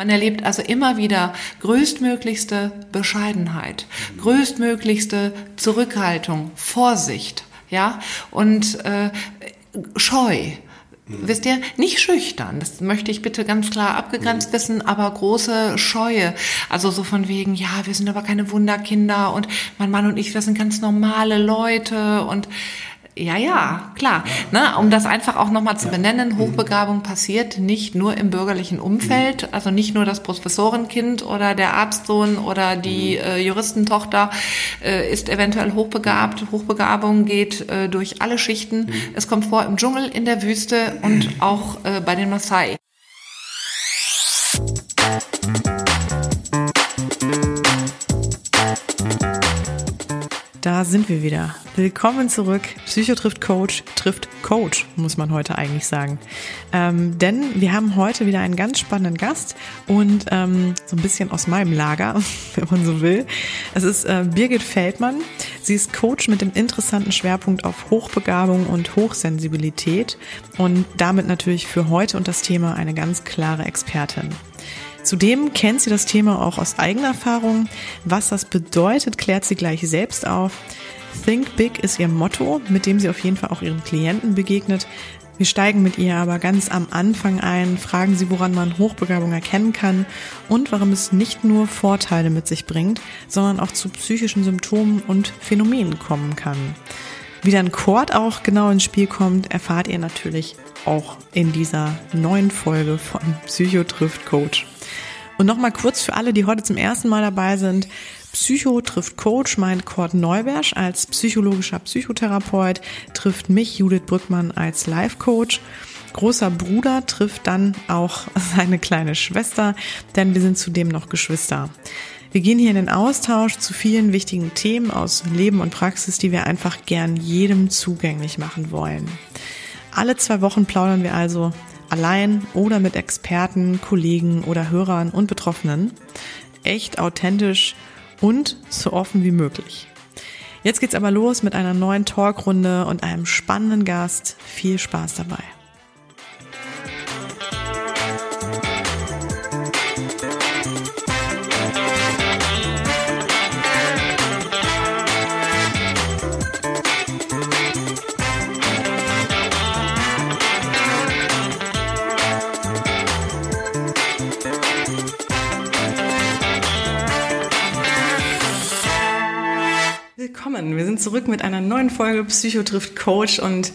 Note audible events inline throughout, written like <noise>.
Man erlebt also immer wieder größtmöglichste Bescheidenheit, größtmöglichste Zurückhaltung, Vorsicht, ja, und äh, Scheu. Wisst ihr, nicht schüchtern, das möchte ich bitte ganz klar abgegrenzt wissen, aber große Scheue. Also so von wegen, ja, wir sind aber keine Wunderkinder und mein Mann und ich, wir sind ganz normale Leute und ja, ja, klar. Ne, um das einfach auch nochmal zu benennen, Hochbegabung passiert nicht nur im bürgerlichen Umfeld, also nicht nur das Professorenkind oder der Arztsohn oder die äh, Juristentochter äh, ist eventuell hochbegabt. Hochbegabung geht äh, durch alle Schichten. Es kommt vor im Dschungel, in der Wüste und auch äh, bei den Maasai. Da sind wir wieder. Willkommen zurück. Psycho trifft Coach, trifft Coach, muss man heute eigentlich sagen. Ähm, denn wir haben heute wieder einen ganz spannenden Gast und ähm, so ein bisschen aus meinem Lager, <laughs> wenn man so will. Es ist äh, Birgit Feldmann. Sie ist Coach mit dem interessanten Schwerpunkt auf Hochbegabung und Hochsensibilität und damit natürlich für heute und das Thema eine ganz klare Expertin. Zudem kennt sie das Thema auch aus eigener Erfahrung. Was das bedeutet, klärt sie gleich selbst auf. Think Big ist ihr Motto, mit dem sie auf jeden Fall auch ihren Klienten begegnet. Wir steigen mit ihr aber ganz am Anfang ein, fragen sie, woran man Hochbegabung erkennen kann und warum es nicht nur Vorteile mit sich bringt, sondern auch zu psychischen Symptomen und Phänomenen kommen kann. Wie dann Chord auch genau ins Spiel kommt, erfahrt ihr natürlich auch in dieser neuen Folge von Psycho trifft Coach. Und nochmal kurz für alle, die heute zum ersten Mal dabei sind. Psycho trifft Coach meint Kurt Neubersch als psychologischer Psychotherapeut, trifft mich Judith Brückmann als Life Coach. Großer Bruder trifft dann auch <laughs> seine kleine Schwester, denn wir sind zudem noch Geschwister. Wir gehen hier in den Austausch zu vielen wichtigen Themen aus Leben und Praxis, die wir einfach gern jedem zugänglich machen wollen. Alle zwei Wochen plaudern wir also allein oder mit Experten, Kollegen oder Hörern und Betroffenen. Echt authentisch und so offen wie möglich. Jetzt geht's aber los mit einer neuen Talkrunde und einem spannenden Gast. Viel Spaß dabei. Sind zurück mit einer neuen Folge Psycho trifft Coach und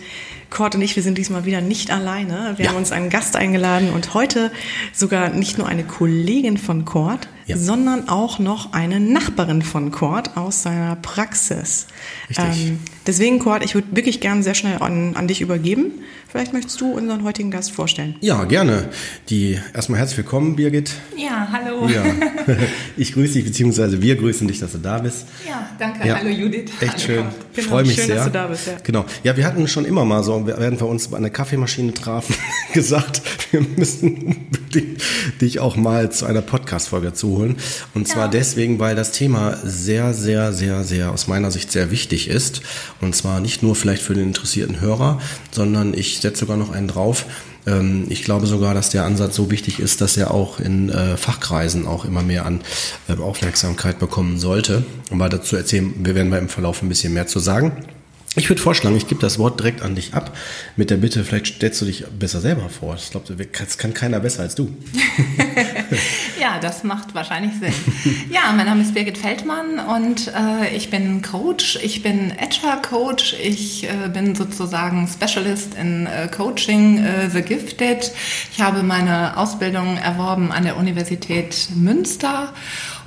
Kurt und ich, wir sind diesmal wieder nicht alleine. Wir ja. haben uns einen Gast eingeladen und heute sogar nicht nur eine Kollegin von Kurt, ja. sondern auch noch eine Nachbarin von Kurt aus seiner Praxis. Richtig. Ähm, deswegen, Kurt, ich würde wirklich gerne sehr schnell an, an dich übergeben. Vielleicht möchtest du unseren heutigen Gast vorstellen. Ja, gerne. Die erstmal herzlich willkommen, Birgit. Ja, hallo. Ja. <laughs> Ich grüße dich, beziehungsweise wir grüßen dich, dass du da bist. Ja, danke. Ja. Hallo Judith. Echt hallo, schön. Ich genau, freue mich schön, sehr. Dass du da bist, ja. Genau. Ja, wir hatten schon immer mal so, während wir uns an der Kaffeemaschine trafen, <laughs> gesagt, wir müssen dich auch mal zu einer Podcast-Folge zuholen. Und zwar ja. deswegen, weil das Thema sehr, sehr, sehr, sehr aus meiner Sicht sehr wichtig ist. Und zwar nicht nur vielleicht für den interessierten Hörer, sondern ich setze sogar noch einen drauf. Ähm, ich glaube sogar, dass der Ansatz so wichtig ist, dass er auch in äh, Fachkreisen auch immer mehr an äh, Aufmerksamkeit bekommen sollte. Um weiter zu erzählen, wir werden im Verlauf ein bisschen mehr zu sagen. Ich würde vorschlagen, ich gebe das Wort direkt an dich ab, mit der Bitte, vielleicht stellst du dich besser selber vor. Ich glaube, das kann keiner besser als du. <laughs> ja, das macht wahrscheinlich Sinn. Ja, mein Name ist Birgit Feldmann und äh, ich bin Coach. Ich bin Agile Coach. Ich äh, bin sozusagen Specialist in äh, Coaching äh, The Gifted. Ich habe meine Ausbildung erworben an der Universität Münster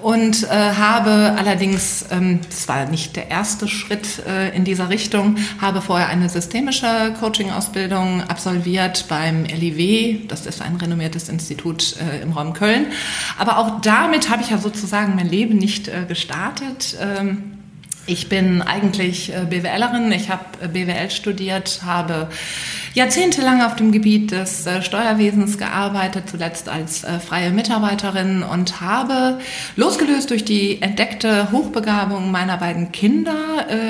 und äh, habe allerdings, ähm, das war nicht der erste Schritt äh, in dieser Richtung, habe vorher eine systemische Coaching-Ausbildung absolviert beim LIW, das ist ein renommiertes Institut äh, im Raum Köln. Aber auch damit habe ich ja sozusagen mein Leben nicht äh, gestartet. Ähm, Ich bin eigentlich äh, BWLerin. Ich habe äh, BWL studiert, habe jahrzehntelang auf dem Gebiet des äh, Steuerwesens gearbeitet, zuletzt als freie Mitarbeiterin und habe, losgelöst durch die entdeckte Hochbegabung meiner beiden Kinder,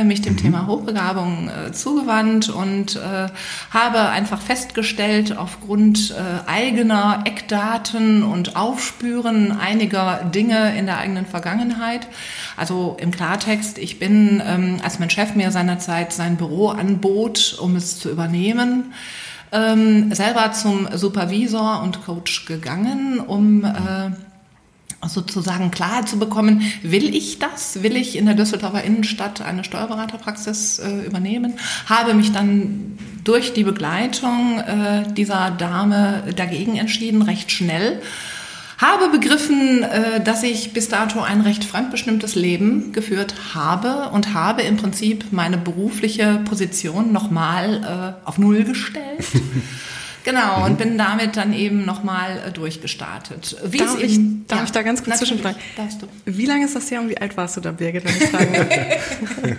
mich dem mhm. Thema Hochbegabung zugewandt und habe einfach festgestellt, aufgrund eigener Eckdaten und Aufspüren einiger Dinge in der eigenen Vergangenheit, also im Klartext, ich bin, ähm, als mein Chef mir seinerzeit sein Büro anbot, um es zu übernehmen, ähm, selber zum Supervisor und Coach gegangen, um äh, sozusagen Klarheit zu bekommen, will ich das? Will ich in der Düsseldorfer Innenstadt eine Steuerberaterpraxis äh, übernehmen? Habe mich dann durch die Begleitung äh, dieser Dame dagegen entschieden, recht schnell habe begriffen, äh, dass ich bis dato ein recht fremdbestimmtes Leben geführt habe und habe im Prinzip meine berufliche Position nochmal äh, auf Null gestellt. <laughs> Genau, mhm. und bin damit dann eben nochmal äh, durchgestartet. Wie darf ich, eben, darf ja, ich da ganz kurz zwischenfragen? Wie lange ist das her und wie alt warst du da, Birgit, wenn ich fragen <laughs>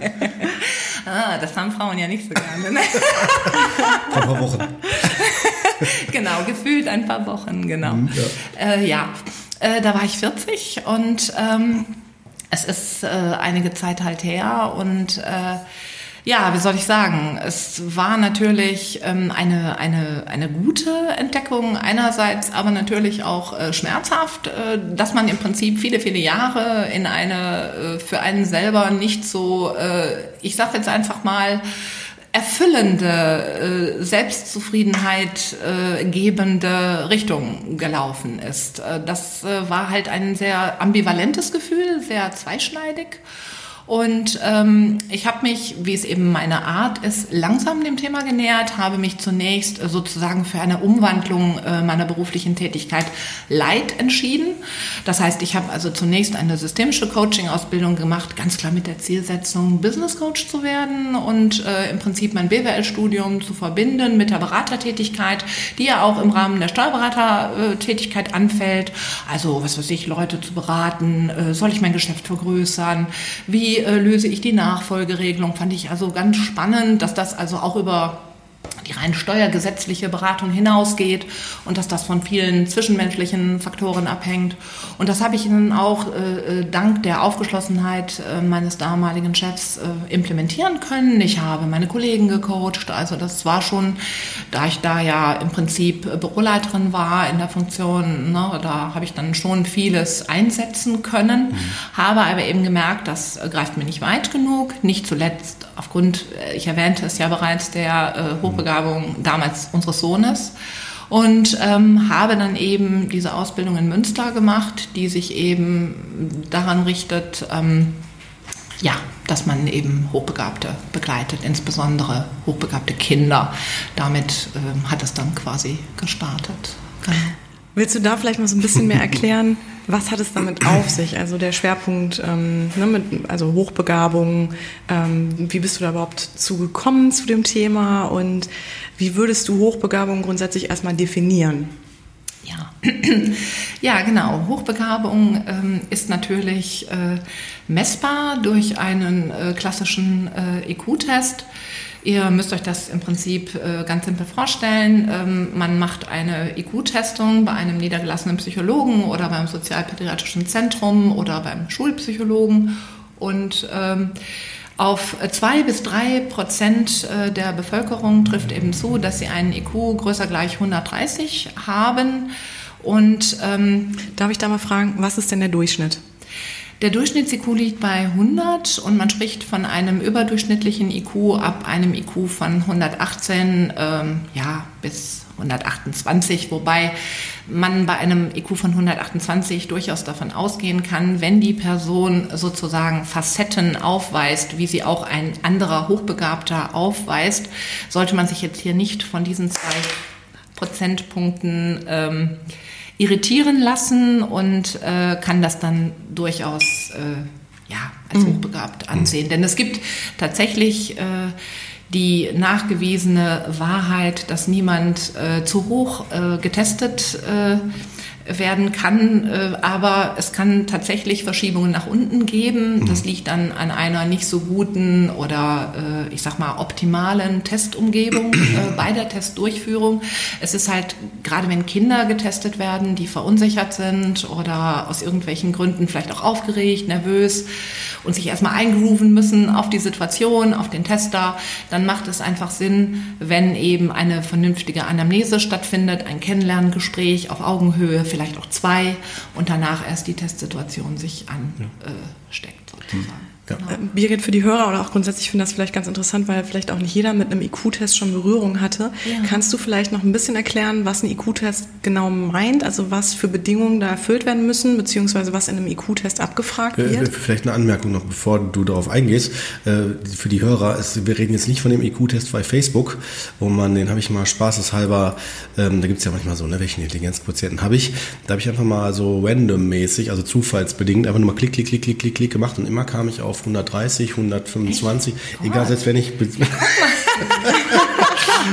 ah, das haben Frauen ja nicht so gerne. Ne? Ein paar Wochen. <laughs> genau, gefühlt ein paar Wochen, genau. Mhm, ja, äh, ja. Äh, da war ich 40 und ähm, es ist äh, einige Zeit halt her und äh, ja, wie soll ich sagen? Es war natürlich ähm, eine, eine, eine gute Entdeckung einerseits, aber natürlich auch äh, schmerzhaft, äh, dass man im Prinzip viele, viele Jahre in eine äh, für einen selber nicht so, äh, ich sage jetzt einfach mal, erfüllende, äh, Selbstzufriedenheit äh, gebende Richtung gelaufen ist. Das war halt ein sehr ambivalentes Gefühl, sehr zweischneidig. Und ähm, ich habe mich, wie es eben meine Art ist, langsam dem Thema genähert, habe mich zunächst sozusagen für eine Umwandlung äh, meiner beruflichen Tätigkeit Light entschieden. Das heißt, ich habe also zunächst eine systemische Coaching-Ausbildung gemacht, ganz klar mit der Zielsetzung, Business Coach zu werden und äh, im Prinzip mein BWL-Studium zu verbinden mit der Beratertätigkeit, die ja auch im Rahmen der Steuerberatertätigkeit anfällt. Also, was weiß ich, Leute zu beraten, äh, soll ich mein Geschäft vergrößern, wie äh, löse ich die Nachfolgeregelung. Fand ich also ganz spannend, dass das also auch über die rein steuergesetzliche Beratung hinausgeht und dass das von vielen zwischenmenschlichen Faktoren abhängt. Und das habe ich dann auch äh, äh, dank der Aufgeschlossenheit äh, meines damaligen Chefs äh, implementieren können. Ich habe meine Kollegen gecoacht, also das war schon, da ich da ja im Prinzip Büroleiterin war in der Funktion, ne, da habe ich dann schon vieles einsetzen können, mhm. habe aber eben gemerkt, das greift mir nicht weit genug, nicht zuletzt aufgrund, äh, ich erwähnte es ja bereits, der äh, Hochbegabung damals unseres Sohnes und ähm, habe dann eben diese Ausbildung in Münster gemacht, die sich eben daran richtet, ähm, ja, dass man eben Hochbegabte begleitet, insbesondere hochbegabte Kinder. Damit ähm, hat es dann quasi gestartet. Genau. Willst du da vielleicht mal so ein bisschen mehr erklären, was hat es damit auf sich? Also der Schwerpunkt, ähm, ne, mit, also Hochbegabung, ähm, wie bist du da überhaupt zugekommen zu dem Thema und wie würdest du Hochbegabung grundsätzlich erstmal definieren? Ja, <clears throat> ja genau. Hochbegabung ähm, ist natürlich äh, messbar durch einen äh, klassischen äh, IQ-Test. Ihr müsst euch das im Prinzip äh, ganz simpel vorstellen. Ähm, man macht eine IQ-Testung bei einem niedergelassenen Psychologen oder beim sozialpädiatrischen Zentrum oder beim Schulpsychologen und ähm, auf zwei bis drei Prozent äh, der Bevölkerung trifft eben zu, dass sie einen IQ größer gleich 130 haben. Und ähm, darf ich da mal fragen, was ist denn der Durchschnitt? Der Durchschnitts-IQ liegt bei 100 und man spricht von einem überdurchschnittlichen IQ ab einem IQ von 118 ähm, ja, bis 128, wobei man bei einem IQ von 128 durchaus davon ausgehen kann, wenn die Person sozusagen Facetten aufweist, wie sie auch ein anderer Hochbegabter aufweist, sollte man sich jetzt hier nicht von diesen zwei Prozentpunkten ähm, irritieren lassen und äh, kann das dann durchaus äh, ja, als mhm. hochbegabt ansehen. Denn es gibt tatsächlich äh, die nachgewiesene Wahrheit, dass niemand äh, zu hoch äh, getestet äh, werden kann. Äh, aber es kann tatsächlich Verschiebungen nach unten geben. Mhm. Das liegt dann an einer nicht so guten oder äh, ich sag mal optimalen Testumgebung <clears throat> äh, bei der Testdurchführung. Es ist halt gerade wenn Kinder getestet werden, die verunsichert sind oder aus irgendwelchen Gründen vielleicht auch aufgeregt, nervös und sich erstmal eingrooven müssen auf die Situation, auf den Tester, dann macht es einfach Sinn, wenn eben eine vernünftige Anamnese stattfindet, ein Kennenlerngespräch auf Augenhöhe, vielleicht auch zwei und danach erst die Testsituation sich ansteckt sozusagen. Genau. Birgit, für die Hörer oder auch grundsätzlich finde ich das vielleicht ganz interessant, weil vielleicht auch nicht jeder mit einem IQ-Test schon Berührung hatte. Ja. Kannst du vielleicht noch ein bisschen erklären, was ein IQ-Test genau meint, also was für Bedingungen da erfüllt werden müssen, beziehungsweise was in einem IQ-Test abgefragt äh, wird? Vielleicht eine Anmerkung noch, bevor du darauf eingehst. Äh, für die Hörer, ist, wir reden jetzt nicht von dem IQ-Test bei Facebook, wo man, den habe ich mal spaßeshalber, ähm, da gibt es ja manchmal so, ne, welchen Intelligenzquotienten habe ich? Da habe ich einfach mal so randommäßig, also zufallsbedingt, einfach nur mal klick, klick, klick, klick, klick, klick gemacht und immer kam ich auf 130, 125, Echt? egal, selbst wenn ich <laughs>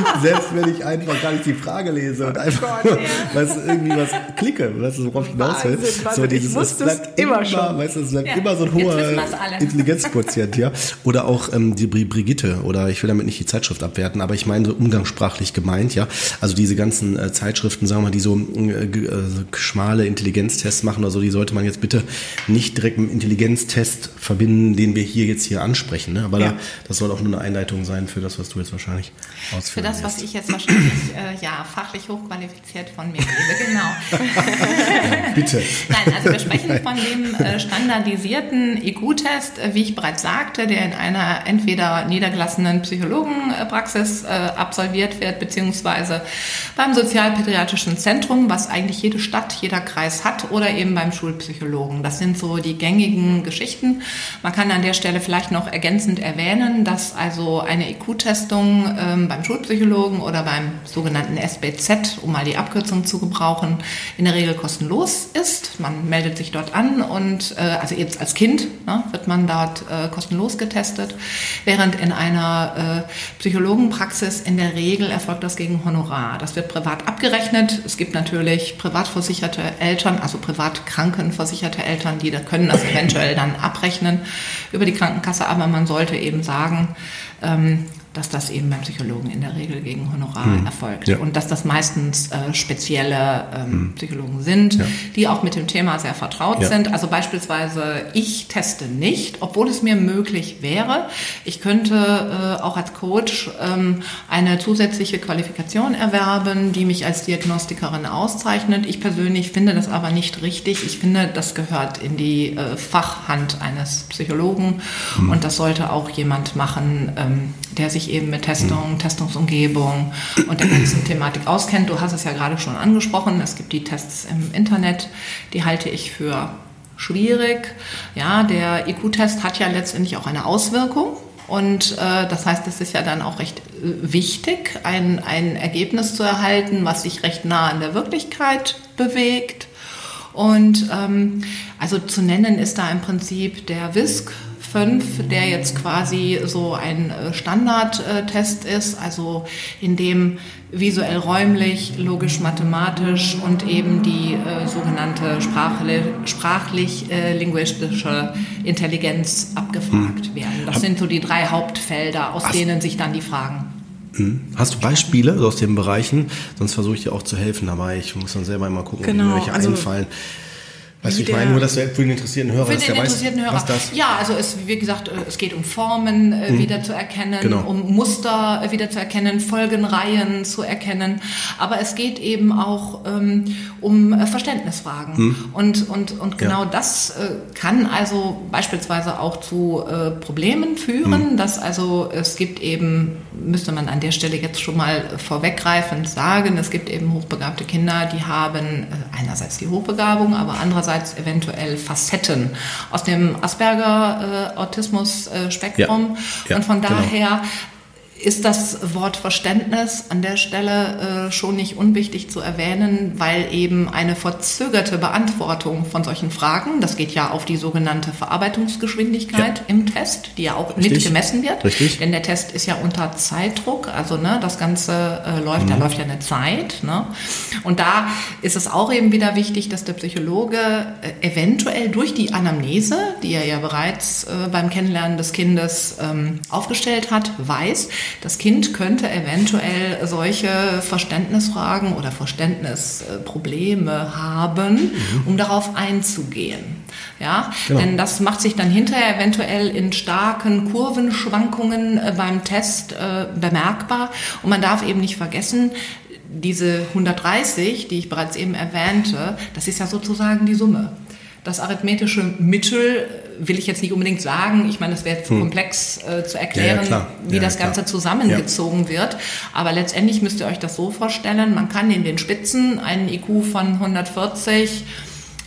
<laughs> selbst wenn ich einfach gar nicht die Frage lese und einfach oh Gott, ja. was, irgendwie was klicke, weißt du, worauf ich hinaus will. So dieses, ich es bleibt immer, schon. Weißt du, es bleibt ja. immer so ein hoher Intelligenzquotient, ja. Oder auch ähm, die Brigitte, oder ich will damit nicht die Zeitschrift abwerten, aber ich meine so umgangssprachlich gemeint, ja. Also diese ganzen äh, Zeitschriften, sagen wir mal, die so äh, äh, schmale Intelligenztests machen oder so, die sollte man jetzt bitte nicht direkt mit dem Intelligenztest verbinden, den wir hier jetzt hier ansprechen. Ne? Aber ja. da, das soll auch nur eine Einleitung sein für das, was du jetzt wahrscheinlich ausführst. Das, was ich jetzt wahrscheinlich äh, ja, fachlich hochqualifiziert von mir gebe, genau. <laughs> Bitte. Nein, also wir sprechen von dem äh, standardisierten IQ-Test, äh, wie ich bereits sagte, der in einer entweder niedergelassenen Psychologenpraxis äh, absolviert wird, beziehungsweise beim Sozialpädiatrischen Zentrum, was eigentlich jede Stadt, jeder Kreis hat, oder eben beim Schulpsychologen. Das sind so die gängigen Geschichten. Man kann an der Stelle vielleicht noch ergänzend erwähnen, dass also eine IQ-Testung ähm, beim Schulpsychologen Schulpsychologen oder beim sogenannten SBZ, um mal die Abkürzung zu gebrauchen, in der Regel kostenlos ist. Man meldet sich dort an und äh, also jetzt als Kind ne, wird man dort äh, kostenlos getestet, während in einer äh, Psychologenpraxis in der Regel erfolgt das gegen Honorar. Das wird privat abgerechnet. Es gibt natürlich privatversicherte Eltern, also privat krankenversicherte Eltern, die da können das eventuell dann abrechnen über die Krankenkasse, aber man sollte eben sagen, ähm, dass das eben beim Psychologen in der Regel gegen Honorar hm. erfolgt. Ja. Und dass das meistens äh, spezielle ähm, hm. Psychologen sind, ja. die auch mit dem Thema sehr vertraut ja. sind. Also beispielsweise, ich teste nicht, obwohl es mir möglich wäre. Ich könnte äh, auch als Coach ähm, eine zusätzliche Qualifikation erwerben, die mich als Diagnostikerin auszeichnet. Ich persönlich finde das aber nicht richtig. Ich finde, das gehört in die äh, Fachhand eines Psychologen hm. und das sollte auch jemand machen, ähm, der sich eben mit Testung. Testungsumgebung und der ganzen Thematik auskennt. Du hast es ja gerade schon angesprochen. Es gibt die Tests im Internet, die halte ich für schwierig. Ja, der IQ-Test hat ja letztendlich auch eine Auswirkung. Und äh, das heißt, es ist ja dann auch recht äh, wichtig, ein, ein Ergebnis zu erhalten, was sich recht nah an der Wirklichkeit bewegt. Und ähm, also zu nennen ist da im Prinzip der WISC, 5, der jetzt quasi so ein äh, Standardtest ist, also in dem visuell räumlich, logisch mathematisch und eben die äh, sogenannte sprachlich-linguistische äh, Intelligenz abgefragt hm. werden. Das sind so die drei Hauptfelder, aus denen sich dann die Fragen hm. Hast du Beispiele aus den Bereichen? Sonst versuche ich dir auch zu helfen dabei. Ich muss dann selber mal gucken, genau, mir welche also einfallen. Weißt ich meine nur, dass für den interessierten Hörer für den der interessierten weiß, Hörer. was das Ja, also es, wie gesagt, äh, es geht um Formen äh, hm. wieder zu erkennen, genau. um Muster äh, wieder zu erkennen, Folgenreihen zu erkennen. Aber es geht eben auch ähm, um äh, Verständnisfragen. Hm. Und, und, und genau ja. das äh, kann also beispielsweise auch zu Problemen führen, hm. dass also es gibt eben, müsste man an der Stelle jetzt schon mal vorweggreifend sagen, es gibt eben hochbegabte Kinder, die haben einerseits die Hochbegabung, aber andererseits andererseits eventuell Facetten aus dem Asperger-Autismus-Spektrum. Äh, ja. ja, und von genau. daher ist das Wort Verständnis an der Stelle äh, schon nicht unwichtig zu erwähnen, weil eben eine verzögerte Beantwortung von solchen Fragen, das geht ja auf die sogenannte Verarbeitungsgeschwindigkeit ja. im Test, die ja auch Richtig. mit gemessen wird. Richtig. Denn der Test ist ja unter Zeitdruck, also ne, das Ganze äh, läuft, mhm. da läuft ja eine Zeit. Ne? Und da ist es auch eben wieder wichtig, dass der Psychologe äh, eventuell durch die Anamnese, die er ja bereits äh, beim Kennenlernen des Kindes ähm, aufgestellt hat, weiß, das Kind könnte eventuell solche Verständnisfragen oder Verständnisprobleme haben, mhm. um darauf einzugehen. Ja, genau. denn das macht sich dann hinterher eventuell in starken Kurvenschwankungen äh, beim Test äh, bemerkbar. Und man darf eben nicht vergessen, diese 130, die ich bereits eben erwähnte, das ist ja sozusagen die Summe. Das arithmetische Mittel will ich jetzt nicht unbedingt sagen. Ich meine, es wäre zu hm. komplex äh, zu erklären, ja, ja, wie das Ganze klar. zusammengezogen wird. Aber letztendlich müsst ihr euch das so vorstellen, man kann in den Spitzen einen IQ von 140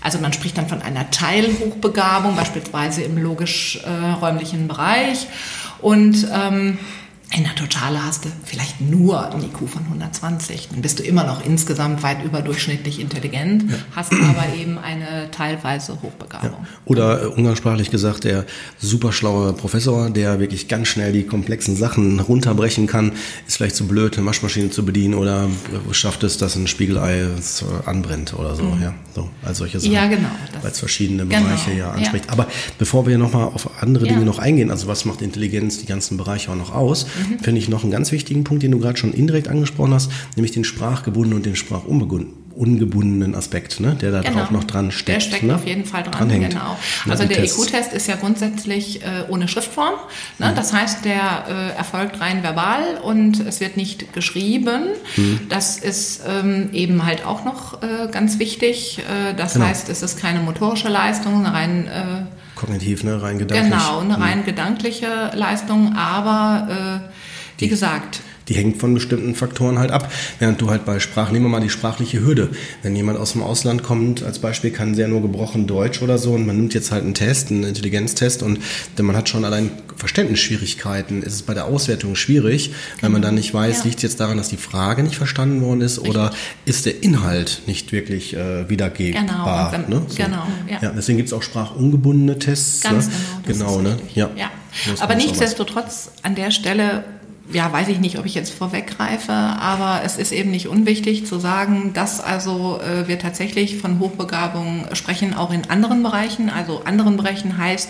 also man spricht dann von einer Teilhochbegabung, beispielsweise im logisch-räumlichen äh, Bereich. Und ähm, in der Totale hast du vielleicht nur ein IQ von 120. Dann bist du immer noch insgesamt weit überdurchschnittlich intelligent, ja. hast aber eben eine teilweise Hochbegabung. Ja. Oder äh, umgangssprachlich gesagt, der superschlaue Professor, der wirklich ganz schnell die komplexen Sachen runterbrechen kann, ist vielleicht zu blöd, eine Waschmaschine zu bedienen oder schafft es, dass ein Spiegelei anbrennt oder so. Mhm. Ja, so als solche Sachen. Ja, genau. Weil es verschiedene genau. Bereiche ja anspricht. Ja. Aber bevor wir nochmal auf andere Dinge noch eingehen, also was macht Intelligenz die ganzen Bereiche auch noch aus? Mhm. finde ich noch einen ganz wichtigen Punkt, den du gerade schon indirekt angesprochen hast, nämlich den sprachgebundenen und den sprachungebundenen Aspekt, ne, der da genau. auch noch dran steckt. Der steckt ne? auf jeden Fall dran, dran genau. Also der IQ-Test ist ja grundsätzlich äh, ohne Schriftform. Ne? Mhm. Das heißt, der äh, erfolgt rein verbal und es wird nicht geschrieben. Mhm. Das ist ähm, eben halt auch noch äh, ganz wichtig. Äh, das genau. heißt, es ist keine motorische Leistung, rein äh, Kognitiv, ne? rein gedanklich. Genau, eine rein gedankliche Leistung, aber äh, wie gesagt, die hängt von bestimmten Faktoren halt ab. Während du halt bei Sprache, nehmen wir mal die sprachliche Hürde. Wenn jemand aus dem Ausland kommt, als Beispiel kann sehr nur gebrochen Deutsch oder so und man nimmt jetzt halt einen Test, einen Intelligenztest und man hat schon allein Verständnisschwierigkeiten. Ist es bei der Auswertung schwierig, weil man dann nicht weiß, ja. liegt es jetzt daran, dass die Frage nicht verstanden worden ist Richtig. oder ist der Inhalt nicht wirklich äh, wiedergebbar. Genau, ne? so. genau ja. ja. deswegen gibt es auch sprachungebundene Tests. Ganz ne? genau. genau, ne? Ja. ja. Aber nichtsdestotrotz an der Stelle ja, weiß ich nicht, ob ich jetzt vorweggreife, aber es ist eben nicht unwichtig zu sagen, dass also äh, wir tatsächlich von Hochbegabung sprechen, auch in anderen Bereichen. Also anderen Bereichen heißt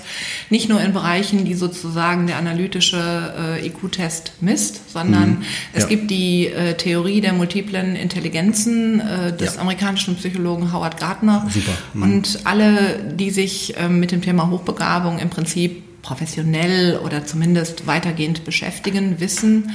nicht nur in Bereichen, die sozusagen der analytische äh, IQ-Test misst, sondern mhm. es gibt die äh, Theorie der multiplen Intelligenzen äh, des ja. amerikanischen Psychologen Howard Gardner. Super. Mhm. Und alle, die sich äh, mit dem Thema Hochbegabung im Prinzip professionell oder zumindest weitergehend beschäftigen, wissen,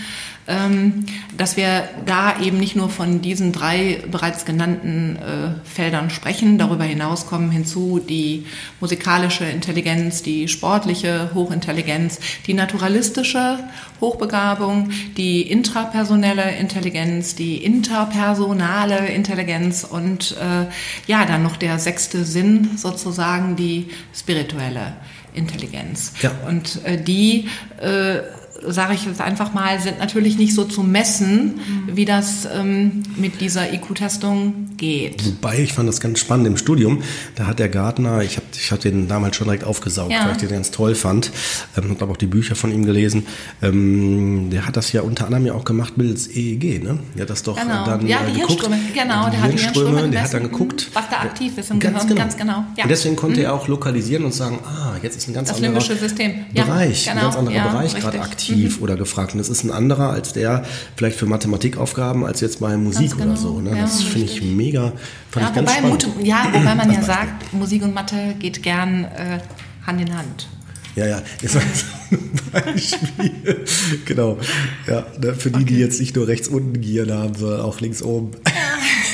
ähm, dass wir da eben nicht nur von diesen drei bereits genannten äh, Feldern sprechen. Darüber hinaus kommen hinzu die musikalische Intelligenz, die sportliche Hochintelligenz, die naturalistische Hochbegabung, die intrapersonelle Intelligenz, die interpersonale Intelligenz und äh, ja, dann noch der sechste Sinn sozusagen, die spirituelle Intelligenz. Ja. Und äh, die äh, sage ich jetzt einfach mal, sind natürlich nicht so zu messen, mhm. wie das ähm, mit dieser IQ-Testung geht. Wobei, ich fand das ganz spannend im Studium, da hat der Gartner, ich habe ich hab den damals schon direkt aufgesaugt, ja. weil ich den ganz toll fand, ähm, habe auch die Bücher von ihm gelesen, ähm, der hat das ja unter anderem ja auch gemacht mittels EEG, ne? Der hat das doch genau. dann ja, die äh, geguckt. Hirnströme, genau, die der hat die Hirnströme, der hat dann geguckt. Was da aktiv ist im ganz Gehirn, genau. ganz genau. Ja. Und deswegen konnte mhm. er auch lokalisieren und sagen, ah, jetzt ist ein ganz das anderer System. Bereich, genau. ein ganz anderer Bereich gerade aktiv mhm. oder gefragt. Und das ist ein anderer als der vielleicht für Mathematikaufgaben als jetzt bei Musik genau. oder so. Ne? Ja, das finde ich mega, fand ja, ich ganz wobei spannend. Mut, ja, wobei man <clears throat> ja sagt, Musik und Mathe geht gern äh, Hand in Hand. Ja, ja, das war so ein Beispiel. <laughs> genau. Ja, ne, für die, okay. die jetzt nicht nur rechts unten Gieren haben, sondern auch links oben.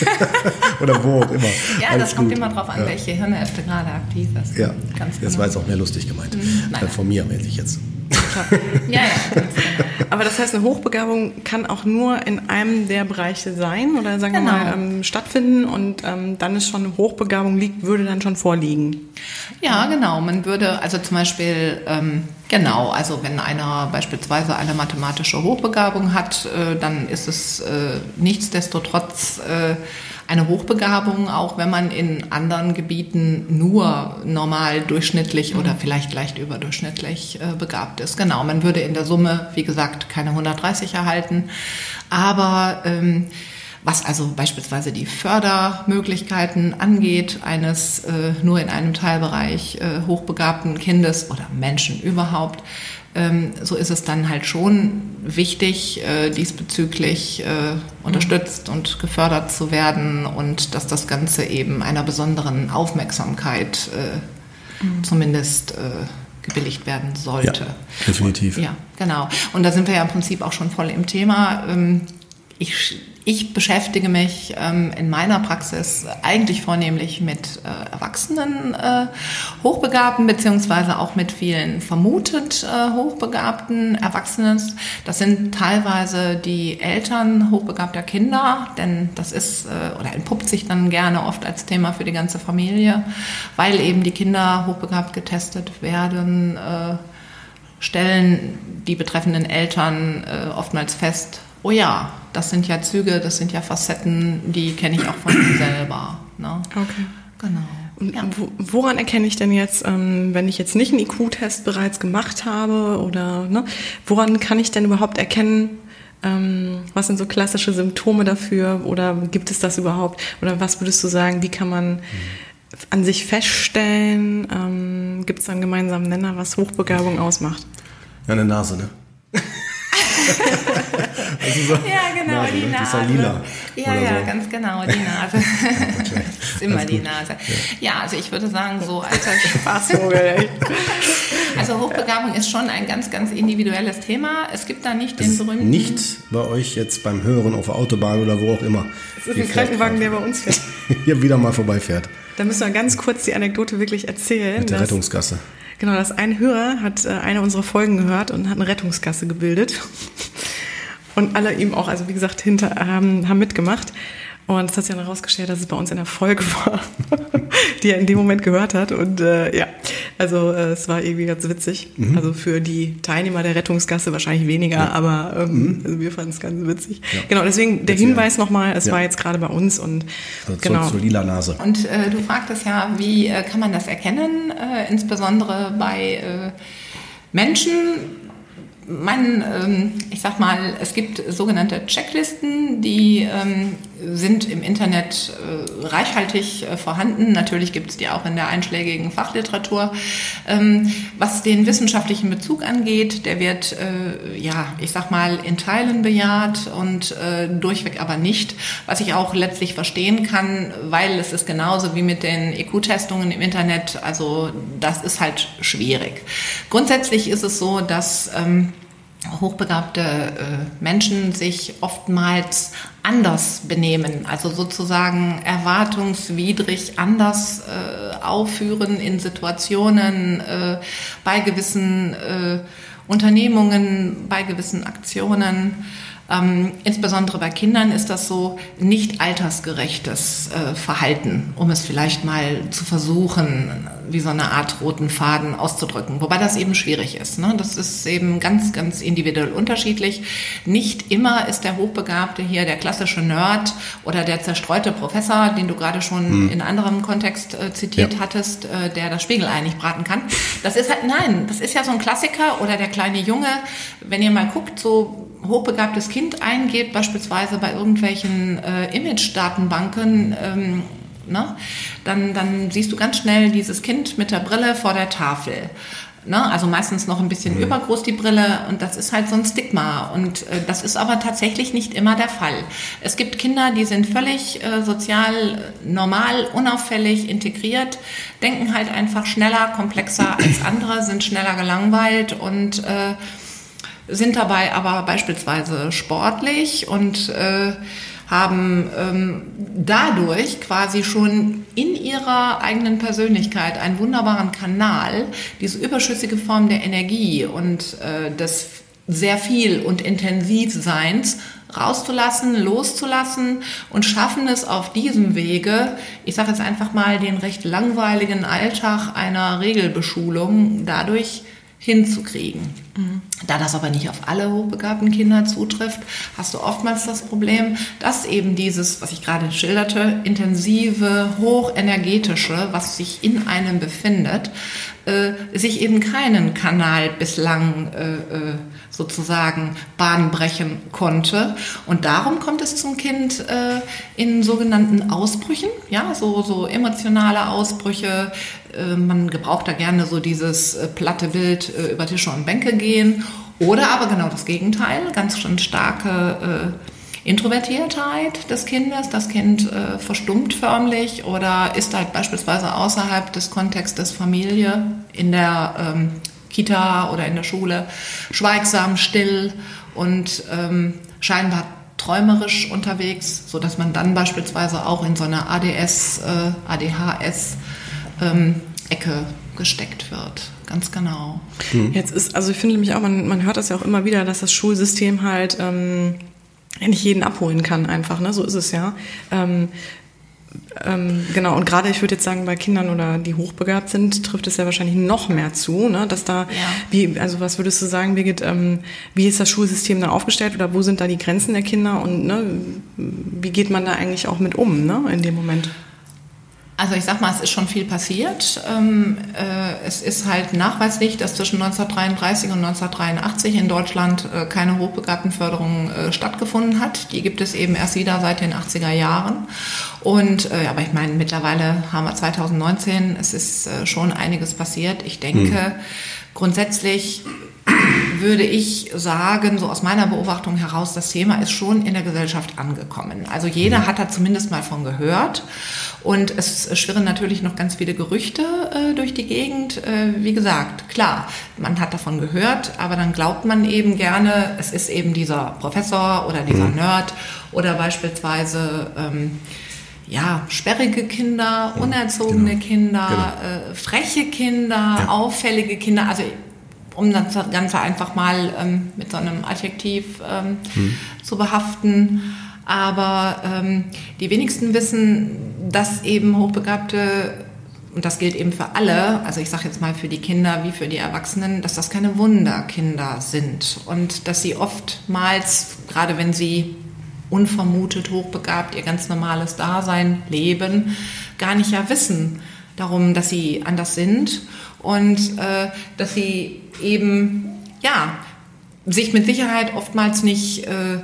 <laughs> Oder wo auch immer. Ja, Alles das kommt gut. immer drauf an, ja. welche Hirnhälfte gerade aktiv ist. Ja, Ganz das genau. war jetzt auch mehr lustig gemeint. Mhm, äh, von mir, wenn ich jetzt. Ja, ja. Genau. Aber das heißt, eine Hochbegabung kann auch nur in einem der Bereiche sein oder sagen genau. wir mal ähm, stattfinden und ähm, dann ist schon eine Hochbegabung liegt, würde dann schon vorliegen. Ja, genau. Man würde also zum Beispiel ähm, Genau, also wenn einer beispielsweise eine mathematische Hochbegabung hat, äh, dann ist es äh, nichtsdestotrotz äh, eine Hochbegabung, auch wenn man in anderen Gebieten nur normal durchschnittlich oder vielleicht leicht überdurchschnittlich äh, begabt ist. Genau, man würde in der Summe, wie gesagt, keine 130 erhalten, aber ähm, was also beispielsweise die Fördermöglichkeiten angeht eines äh, nur in einem Teilbereich äh, hochbegabten Kindes oder Menschen überhaupt, so ist es dann halt schon wichtig, äh, diesbezüglich äh, unterstützt und gefördert zu werden und dass das Ganze eben einer besonderen Aufmerksamkeit äh, mhm. zumindest äh, gebilligt werden sollte. Ja, definitiv. Ja, genau. Und da sind wir ja im Prinzip auch schon voll im Thema. Ähm, ich ich beschäftige mich ähm, in meiner Praxis eigentlich vornehmlich mit äh, Erwachsenen äh, Hochbegabten beziehungsweise auch mit vielen vermutet äh, hochbegabten Erwachsenen. Das sind teilweise die Eltern hochbegabter Kinder, denn das ist äh, oder entpuppt sich dann gerne oft als Thema für die ganze Familie, weil eben die Kinder hochbegabt getestet werden, äh, stellen die betreffenden Eltern äh, oftmals fest, oh ja, das sind ja Züge, das sind ja Facetten, die kenne ich auch von mir selber. Ne? Okay. Genau. Und ja. woran erkenne ich denn jetzt, ähm, wenn ich jetzt nicht einen IQ-Test bereits gemacht habe oder ne, woran kann ich denn überhaupt erkennen, ähm, was sind so klassische Symptome dafür oder gibt es das überhaupt? Oder was würdest du sagen, wie kann man an sich feststellen? Ähm, gibt es da einen gemeinsamen Nenner, was Hochbegabung ausmacht? Ja, eine Nase, ne? <laughs> <laughs> so ja, genau, Nase, die ne? Nase. Die lila. Ja, ja, so. ganz genau, die <laughs> Nase. <laughs> das ist immer die Nase. Ja. ja. also ich würde sagen, so alter Spaßvogel. also Hochbegabung ist schon ein ganz, ganz individuelles Thema. Es gibt da nicht den berühmten... Nicht bei euch jetzt beim Hören auf der Autobahn oder wo auch immer. Es ist ein Krankenwagen, der bei uns fährt. Hier wieder mal vorbeifährt. Da müssen wir ganz kurz die Anekdote wirklich erzählen. Mit der Rettungsgasse. Genau, dass ein Hörer hat äh, eine unserer Folgen gehört und hat eine Rettungsgasse gebildet. Und alle ihm auch, also wie gesagt, hinter, haben, haben mitgemacht. Und es hat sich dann herausgestellt, dass es bei uns in der Folge war, <laughs> die er in dem Moment gehört hat. Und äh, ja, also äh, es war irgendwie ganz witzig. Mhm. Also für die Teilnehmer der Rettungsgasse wahrscheinlich weniger, ja. aber ähm, mhm. also wir fanden es ganz witzig. Ja. Genau, deswegen der Hinweis nochmal, es ja. war jetzt gerade bei uns und also genau. Zur, lila Nase. Und äh, du fragtest ja, wie äh, kann man das erkennen, äh, insbesondere bei äh, Menschen, mein, ähm, ich sag mal, es gibt sogenannte Checklisten, die ähm, sind im Internet äh, reichhaltig äh, vorhanden. Natürlich gibt es die auch in der einschlägigen Fachliteratur. Ähm, was den wissenschaftlichen Bezug angeht, der wird, äh, ja, ich sag mal, in Teilen bejaht und durchweg aber nicht, was ich auch letztlich verstehen kann, weil es ist genauso wie mit den EQ-Testungen im Internet. Also das ist halt schwierig. Grundsätzlich ist es so, dass hochbegabte äh, Menschen sich oftmals anders benehmen, also sozusagen erwartungswidrig anders äh, aufführen in Situationen, äh, bei gewissen äh, Unternehmungen, bei gewissen Aktionen. Ähm, insbesondere bei Kindern ist das so nicht altersgerechtes äh, Verhalten, um es vielleicht mal zu versuchen, wie so eine Art roten Faden auszudrücken. Wobei das eben schwierig ist. Ne? Das ist eben ganz, ganz individuell unterschiedlich. Nicht immer ist der Hochbegabte hier der klassische Nerd oder der zerstreute Professor, den du gerade schon hm. in anderem Kontext äh, zitiert ja. hattest, äh, der das Spiegelei nicht braten kann. Das ist halt, nein, das ist ja so ein Klassiker oder der kleine Junge. Wenn ihr mal guckt, so hochbegabtes Kind eingebt, beispielsweise bei irgendwelchen äh, Image-Datenbanken, ähm, ne, dann, dann siehst du ganz schnell dieses Kind mit der Brille vor der Tafel. Ne? Also meistens noch ein bisschen mhm. übergroß die Brille und das ist halt so ein Stigma und äh, das ist aber tatsächlich nicht immer der Fall. Es gibt Kinder, die sind völlig äh, sozial normal, unauffällig integriert, denken halt einfach schneller, komplexer als andere, sind schneller gelangweilt und äh, sind dabei aber beispielsweise sportlich und äh, haben ähm, dadurch quasi schon in ihrer eigenen Persönlichkeit einen wunderbaren Kanal, diese überschüssige Form der Energie und äh, des sehr viel und intensiv Seins rauszulassen, loszulassen und schaffen es auf diesem Wege, ich sage jetzt einfach mal, den recht langweiligen Alltag einer Regelbeschulung dadurch hinzukriegen. Da das aber nicht auf alle hochbegabten Kinder zutrifft, hast du oftmals das Problem, dass eben dieses, was ich gerade schilderte, intensive, hochenergetische, was sich in einem befindet, äh, sich eben keinen Kanal bislang äh, äh, sozusagen Bahn brechen konnte. Und darum kommt es zum Kind äh, in sogenannten Ausbrüchen, ja, so, so emotionale Ausbrüche. Äh, man gebraucht da gerne so dieses äh, platte Bild äh, über Tische und Bänke gehen. Oder aber genau das Gegenteil, ganz schön starke äh, Introvertiertheit des Kindes. Das Kind äh, verstummt förmlich oder ist halt beispielsweise außerhalb des Kontextes Familie in der ähm, Kita oder in der Schule schweigsam, still und ähm, scheinbar träumerisch unterwegs, so dass man dann beispielsweise auch in so einer ADS, äh, ADHS ähm, Ecke gesteckt wird. Ganz genau. Hm. Jetzt ist, also ich finde nämlich auch, man, man hört das ja auch immer wieder, dass das Schulsystem halt ähm, nicht jeden abholen kann einfach, ne? So ist es ja. Ähm, ähm, genau, und gerade ich würde jetzt sagen, bei Kindern oder die hochbegabt sind, trifft es ja wahrscheinlich noch mehr zu, ne? dass da, ja. wie, also was würdest du sagen, Birgit, ähm, wie ist das Schulsystem dann aufgestellt oder wo sind da die Grenzen der Kinder und ne, wie geht man da eigentlich auch mit um ne, in dem Moment? Also ich sag mal, es ist schon viel passiert. Ähm, äh, es ist halt nachweislich, dass zwischen 1933 und 1983 in Deutschland äh, keine Hochbegabtenförderung äh, stattgefunden hat. Die gibt es eben erst wieder seit den 80er Jahren. Und aber ich meine, mittlerweile haben wir 2019, es ist schon einiges passiert. Ich denke, hm. grundsätzlich würde ich sagen, so aus meiner Beobachtung heraus, das Thema ist schon in der Gesellschaft angekommen. Also jeder mhm. hat da zumindest mal von gehört. Und es schwirren natürlich noch ganz viele Gerüchte äh, durch die Gegend. Äh, wie gesagt, klar, man hat davon gehört, aber dann glaubt man eben gerne, es ist eben dieser Professor oder dieser mhm. Nerd oder beispielsweise ähm, ja, sperrige Kinder, unerzogene genau. Kinder, genau. Äh, freche Kinder, ja. auffällige Kinder. Also um das Ganze einfach mal ähm, mit so einem Adjektiv ähm, hm. zu behaften. Aber ähm, die wenigsten wissen, dass eben Hochbegabte, und das gilt eben für alle, also ich sage jetzt mal für die Kinder wie für die Erwachsenen, dass das keine Wunderkinder sind und dass sie oftmals, gerade wenn sie unvermutet hochbegabt ihr ganz normales Dasein leben, gar nicht ja wissen darum, dass sie anders sind und äh, dass sie eben, ja, sich mit Sicherheit oftmals nicht äh,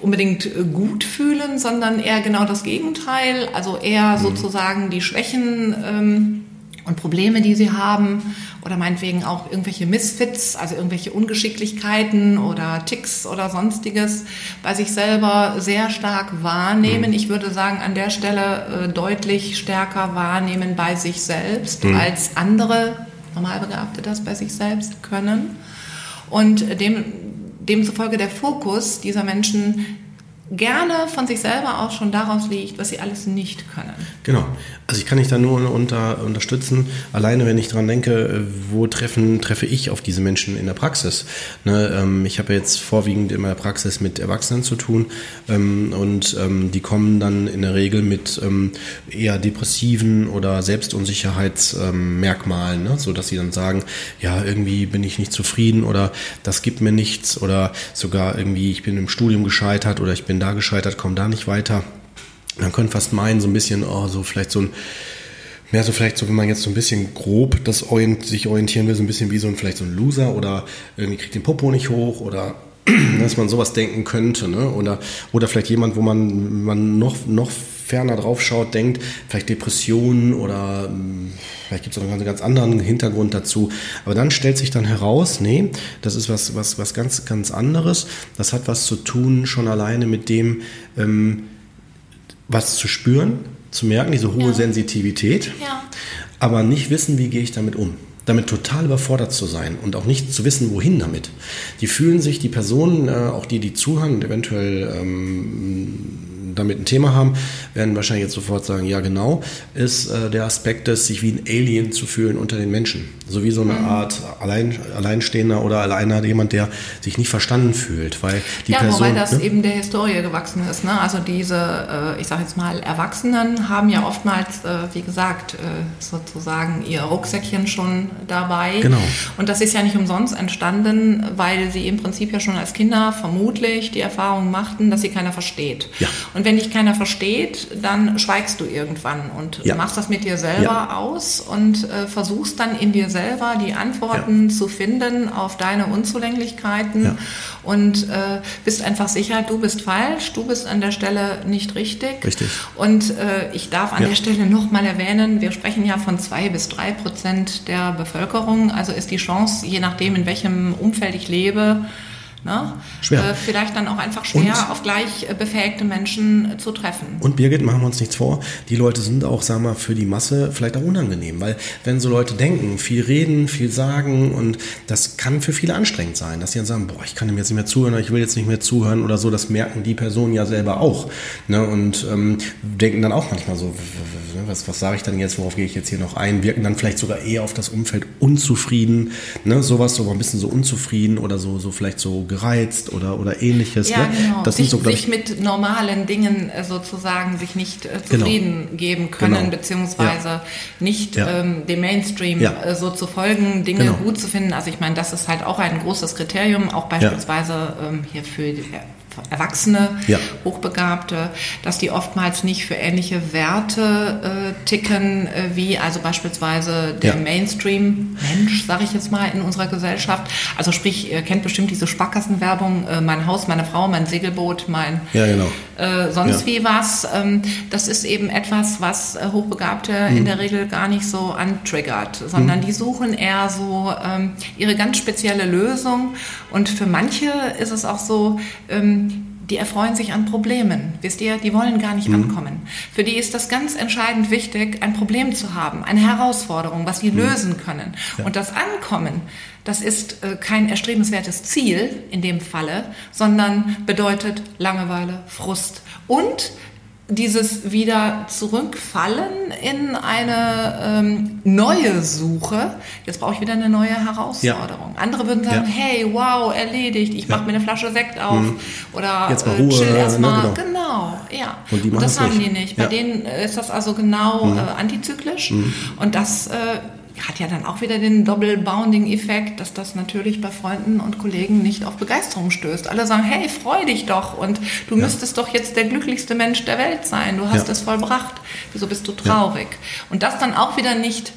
unbedingt äh, gut fühlen, sondern eher genau das Gegenteil, also eher mhm. sozusagen die Schwächen ähm, und Probleme, die sie haben oder meinetwegen auch irgendwelche Misfits, also irgendwelche Ungeschicklichkeiten oder Ticks oder sonstiges bei sich selber sehr stark wahrnehmen. Mhm. Ich würde sagen, an der Stelle äh, deutlich stärker wahrnehmen bei sich selbst mhm. als andere Normalbegabte das bei sich selbst können. Und dem, demzufolge der Fokus dieser Menschen gerne von sich selber auch schon daraus liegt, was sie alles nicht können. Genau. Also ich kann dich da nur unter, unterstützen. Alleine, wenn ich daran denke, äh, wo treffen, treffe ich auf diese Menschen in der Praxis. Ne, ähm, ich habe jetzt vorwiegend in meiner Praxis mit Erwachsenen zu tun ähm, und ähm, die kommen dann in der Regel mit ähm, eher depressiven oder Selbstunsicherheitsmerkmalen, ne, so dass sie dann sagen, ja, irgendwie bin ich nicht zufrieden oder das gibt mir nichts oder sogar irgendwie, ich bin im Studium gescheitert oder ich bin da gescheitert, komme da nicht weiter. Man könnte fast meinen, so ein bisschen, oh, so vielleicht so ein, mehr so vielleicht so, wenn man jetzt so ein bisschen grob das orient, sich orientieren will, so ein bisschen wie so ein, vielleicht so ein Loser oder irgendwie kriegt den Popo nicht hoch oder <clears throat> dass man sowas denken könnte, ne? Oder, oder vielleicht jemand, wo man, man noch, noch ferner drauf schaut, denkt, vielleicht Depressionen oder hm, vielleicht gibt es auch einen ganz anderen Hintergrund dazu. Aber dann stellt sich dann heraus, nee, das ist was, was, was ganz, ganz anderes. Das hat was zu tun schon alleine mit dem, ähm, was zu spüren, zu merken, diese hohe ja. Sensitivität, ja. aber nicht wissen, wie gehe ich damit um damit total überfordert zu sein und auch nicht zu wissen, wohin damit. Die fühlen sich, die Personen, äh, auch die, die zuhören und eventuell ähm, damit ein Thema haben, werden wahrscheinlich jetzt sofort sagen, ja genau, ist äh, der Aspekt des, sich wie ein Alien zu fühlen unter den Menschen. So wie so eine mhm. Art Allein, Alleinstehender oder alleiner jemand, der sich nicht verstanden fühlt, weil die ja, Person... Wobei das ne? eben der Historie gewachsen ist. Ne? Also diese, äh, ich sage jetzt mal, Erwachsenen haben ja oftmals, äh, wie gesagt, äh, sozusagen ihr Rucksäckchen schon dabei. Genau. Und das ist ja nicht umsonst entstanden, weil sie im Prinzip ja schon als Kinder vermutlich die Erfahrung machten, dass sie keiner versteht. Ja. Und wenn dich keiner versteht, dann schweigst du irgendwann und ja. machst das mit dir selber ja. aus und versuchst dann in dir selber die Antworten zu finden auf deine Unzulänglichkeiten. Und äh, bist einfach sicher, du bist falsch, du bist an der Stelle nicht richtig. Richtig. Und äh, ich darf an der Stelle nochmal erwähnen, wir sprechen ja von zwei bis drei Prozent der Bevölkerung, also ist die Chance, je nachdem, in welchem Umfeld ich lebe, Ne? Schwer. Äh, vielleicht dann auch einfach schwer, und, auf gleich äh, befähigte Menschen äh, zu treffen. Und Birgit, machen wir uns nichts vor, die Leute sind auch, sagen wir mal, für die Masse vielleicht auch unangenehm, weil wenn so Leute denken, viel reden, viel sagen und das kann für viele anstrengend sein, dass sie dann sagen, boah, ich kann dem jetzt nicht mehr zuhören oder ich will jetzt nicht mehr zuhören oder so, das merken die Personen ja selber auch. Ne? Und ähm, denken dann auch manchmal so, was, was sage ich dann jetzt, worauf gehe ich jetzt hier noch ein, wirken dann vielleicht sogar eher auf das Umfeld unzufrieden, ne? sowas, so ein bisschen so unzufrieden oder so, so vielleicht so gereizt oder, oder ähnliches. Ja, ne? genau. Das sich, sind so, sich mit normalen Dingen äh, sozusagen sich nicht äh, Genau. zufrieden genau. geben können, genau. beziehungsweise ja. nicht ja. ähm, dem Mainstream äh, so zu folgen, Dinge genau. gut zu finden. Also ich meine, das ist halt auch ein großes Kriterium, auch beispielsweise ähm, hier für die, Erwachsene, ja. Hochbegabte, dass die oftmals nicht für ähnliche Werte äh, ticken, äh, wie also beispielsweise der ja. Mainstream-Mensch, sage ich jetzt mal, in unserer Gesellschaft. Also sprich, ihr kennt bestimmt diese Sparkassenwerbung, äh, mein Haus, meine Frau, mein Segelboot, mein ja, genau. Äh, sonst wie was. Ähm, das ist eben etwas, was äh, Hochbegabte mhm. in der Regel gar nicht so antriggert, sondern mhm. die suchen eher so ähm, ihre ganz spezielle Lösung. Und für manche ist es auch so, ähm, die erfreuen sich an Problemen. Wisst ihr, die wollen gar nicht mhm. ankommen. Für die ist das ganz entscheidend wichtig, ein Problem zu haben, eine Herausforderung, was sie mhm. lösen können. Ja. Und das Ankommen, das ist äh, kein erstrebenswertes Ziel in dem Falle, sondern bedeutet Langeweile, Frust und dieses wieder zurückfallen in eine ähm, neue Suche. Jetzt brauche ich wieder eine neue Herausforderung. Ja. Andere würden sagen, ja. hey, wow, erledigt, ich ja. mache mir eine Flasche Sekt auf mhm. oder Jetzt mal äh, Ruhe, chill erstmal. Ne, genau. genau. ja. Und, Und das haben nicht. die nicht. Bei denen ist das also genau mhm. äh, antizyklisch. Mhm. Und das äh, hat ja dann auch wieder den Double-Bounding-Effekt, dass das natürlich bei Freunden und Kollegen nicht auf Begeisterung stößt. Alle sagen, hey, freu dich doch und du ja. müsstest doch jetzt der glücklichste Mensch der Welt sein. Du hast ja. es vollbracht. Wieso bist du traurig? Ja. Und das dann auch wieder nicht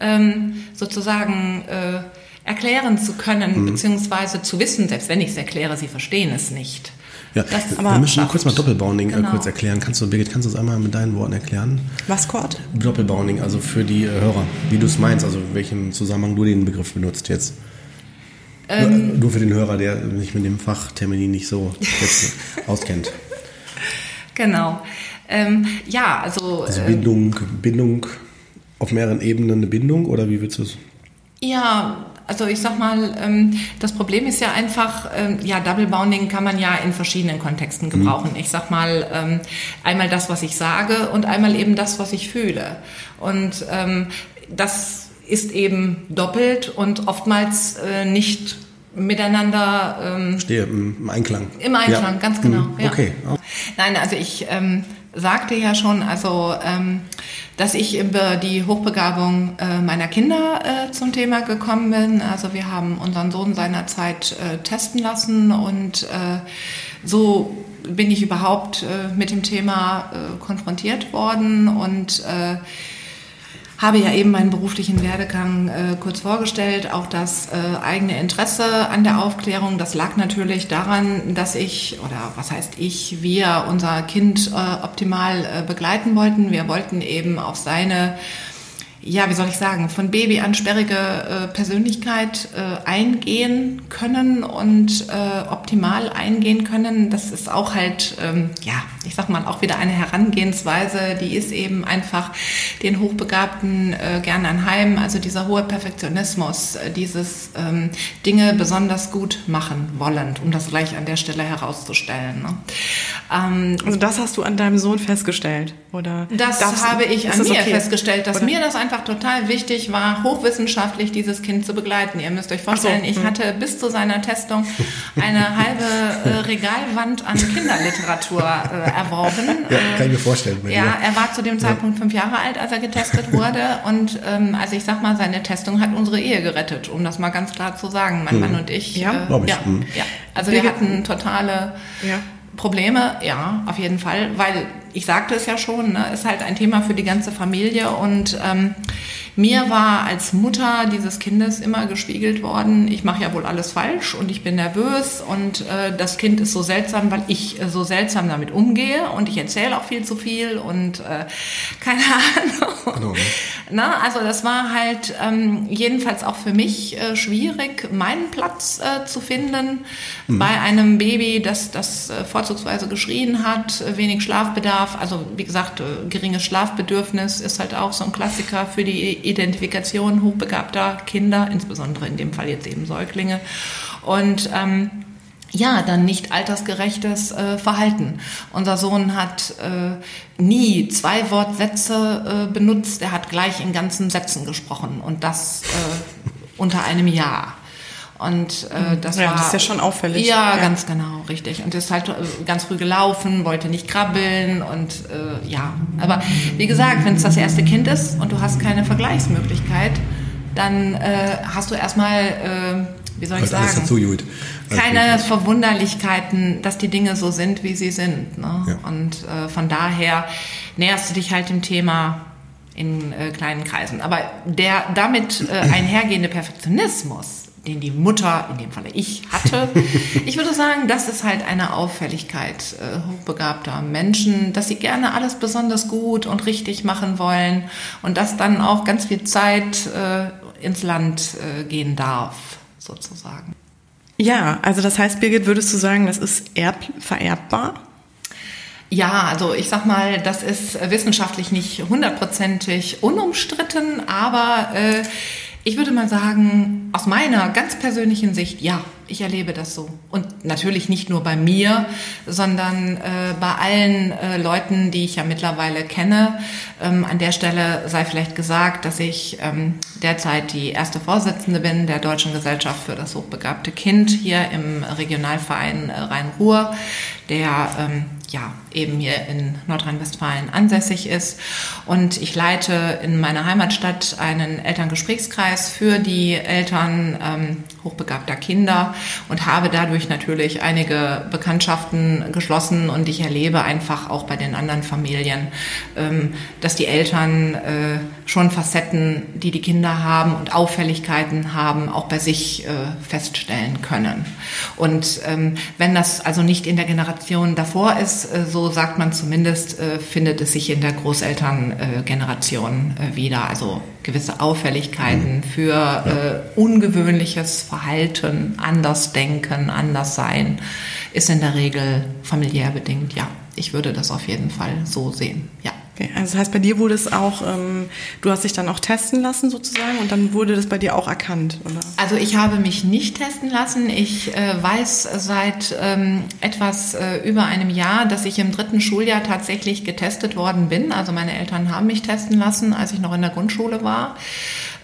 ähm, sozusagen äh, erklären zu können, mhm. beziehungsweise zu wissen, selbst wenn ich es erkläre, sie verstehen es nicht. Ja, das wir müssen kurz mal Doppelbounding äh, genau. kurz erklären. Kannst du, Birgit, kannst du das einmal mit deinen Worten erklären? Was, Kurt? Doppelbounding, also für die äh, Hörer, wie du es meinst, also in welchem Zusammenhang du den Begriff benutzt jetzt. Ähm, nur, nur, für den Hörer, der sich mit dem Fachtermini nicht so <laughs> auskennt. Genau. Ähm, ja, also. Also Bindung, Bindung auf mehreren Ebenen eine Bindung oder wie willst du es? Ja, also ich sag mal, ähm, das Problem ist ja einfach, ähm, ja, Double Bounding kann man ja in verschiedenen Kontexten gebrauchen. Mhm. Ich sag mal, ähm, einmal das, was ich sage und einmal eben das, was ich fühle. Und das ist eben doppelt und oftmals äh, nicht miteinander. Stehe im Einklang. Im Einklang, ja. ganz genau. Mhm. Okay. Ja. Nein, also ich sagte ja schon, also ähm, dass ich über die Hochbegabung äh, meiner Kinder äh, zum Thema gekommen bin. Also wir haben unseren Sohn seinerzeit äh, testen lassen und äh, so bin ich überhaupt äh, mit dem Thema äh, konfrontiert worden und habe ja eben meinen beruflichen Werdegang äh, kurz vorgestellt, auch das äh, eigene Interesse an der Aufklärung. Das lag natürlich daran, dass ich, oder was heißt ich, wir unser Kind äh, optimal äh, begleiten wollten. Wir wollten eben auf seine ja, wie soll ich sagen, von Baby an sperrige äh, Persönlichkeit äh, eingehen können und äh, optimal eingehen können. Das ist auch halt, ähm, ja, ich sag mal, auch wieder eine Herangehensweise, die ist eben einfach den Hochbegabten äh, gerne anheim. Also dieser hohe Perfektionismus, äh, dieses ähm, Dinge besonders gut machen wollen, um das gleich an der Stelle herauszustellen. Ne? Ähm, also das hast du an deinem Sohn festgestellt, oder? Das habe ich an mir okay? festgestellt, dass oder? mir das einfach total wichtig war, hochwissenschaftlich dieses Kind zu begleiten. Ihr müsst euch vorstellen, so. ich hatte bis zu seiner Testung eine <laughs> halbe äh, Regalwand an Kinderliteratur äh, erworben. Ja, kann ich mir vorstellen. Ja, ja, er war zu dem Zeitpunkt ja. fünf Jahre alt, als er getestet wurde. Und ähm, also ich sag mal, seine Testung hat unsere Ehe gerettet, um das mal ganz klar zu sagen. Mein hm. Mann und ich. Ja, äh, ich. Ja, hm. ja. Also wir hatten totale ja. Probleme, ja, auf jeden Fall, weil ich sagte es ja schon, ne, ist halt ein Thema für die ganze Familie und ähm, mir war als Mutter dieses Kindes immer gespiegelt worden, ich mache ja wohl alles falsch und ich bin nervös und äh, das Kind ist so seltsam, weil ich äh, so seltsam damit umgehe und ich erzähle auch viel zu viel und äh, <laughs> keine Ahnung. Genau? Na, also das war halt ähm, jedenfalls auch für mich äh, schwierig, meinen Platz äh, zu finden mhm. bei einem Baby, das, das äh, vorzugsweise geschrien hat, wenig Schlafbedarf. Also wie gesagt, geringes Schlafbedürfnis ist halt auch so ein Klassiker für die Identifikation hochbegabter Kinder, insbesondere in dem Fall jetzt eben Säuglinge. Und ähm, ja, dann nicht altersgerechtes äh, Verhalten. Unser Sohn hat äh, nie zwei Wortsätze äh, benutzt, er hat gleich in ganzen Sätzen gesprochen und das äh, unter einem Jahr. Und äh, das ja, war. Das ist ja schon auffällig. Ja, ja, ganz genau, richtig. Und ist halt äh, ganz früh gelaufen, wollte nicht krabbeln und äh, ja. Aber wie gesagt, wenn es das erste Kind ist und du hast keine Vergleichsmöglichkeit, dann äh, hast du erstmal, äh, wie soll ich Was sagen, alles dazu gut. keine Verwunderlichkeiten, dass die Dinge so sind, wie sie sind. Ne? Ja. Und äh, von daher näherst du dich halt dem Thema in äh, kleinen Kreisen. Aber der damit äh, einhergehende Perfektionismus, den die Mutter, in dem Falle ich, hatte. <laughs> Ich würde sagen, das ist halt eine Auffälligkeit äh, hochbegabter Menschen, dass sie gerne alles besonders gut und richtig machen wollen und dass dann auch ganz viel Zeit äh, ins Land äh, gehen darf, sozusagen. Ja, also das heißt, Birgit, würdest du sagen, das ist erb vererbbar? Ja, also ich sag mal, das ist wissenschaftlich nicht hundertprozentig unumstritten, aber äh, ich würde mal sagen, aus meiner ganz persönlichen Sicht, ja, ich erlebe das so. Und natürlich nicht nur bei mir, sondern äh, bei allen äh, Leuten, die ich ja mittlerweile kenne. Ähm, an der Stelle sei vielleicht gesagt, dass ich ähm, derzeit die erste Vorsitzende bin der Deutschen Gesellschaft für das hochbegabte Kind hier im Regionalverein äh, Rhein-Ruhr, der ähm, ja, eben hier in Nordrhein-Westfalen ansässig ist. Und ich leite in meiner Heimatstadt einen Elterngesprächskreis für die Eltern ähm, hochbegabter Kinder und habe dadurch natürlich einige Bekanntschaften geschlossen und ich erlebe einfach auch bei den anderen Familien, ähm, dass die Eltern äh, schon Facetten, die die Kinder haben und Auffälligkeiten haben, auch bei sich äh, feststellen können. Und ähm, wenn das also nicht in der Generation davor ist, äh, so sagt man zumindest, äh, findet es sich in der Großelterngeneration äh, wieder. Also gewisse Auffälligkeiten mhm. für äh, ungewöhnliches Verhalten, anders denken, anders sein, ist in der Regel familiär bedingt. Ja, ich würde das auf jeden Fall so sehen. Ja. Okay, also das heißt, bei dir wurde es auch, ähm, du hast dich dann auch testen lassen sozusagen und dann wurde das bei dir auch erkannt, oder? Also ich habe mich nicht testen lassen. Ich äh, weiß seit ähm, etwas äh, über einem Jahr, dass ich im dritten Schuljahr tatsächlich getestet worden bin. Also meine Eltern haben mich testen lassen, als ich noch in der Grundschule war.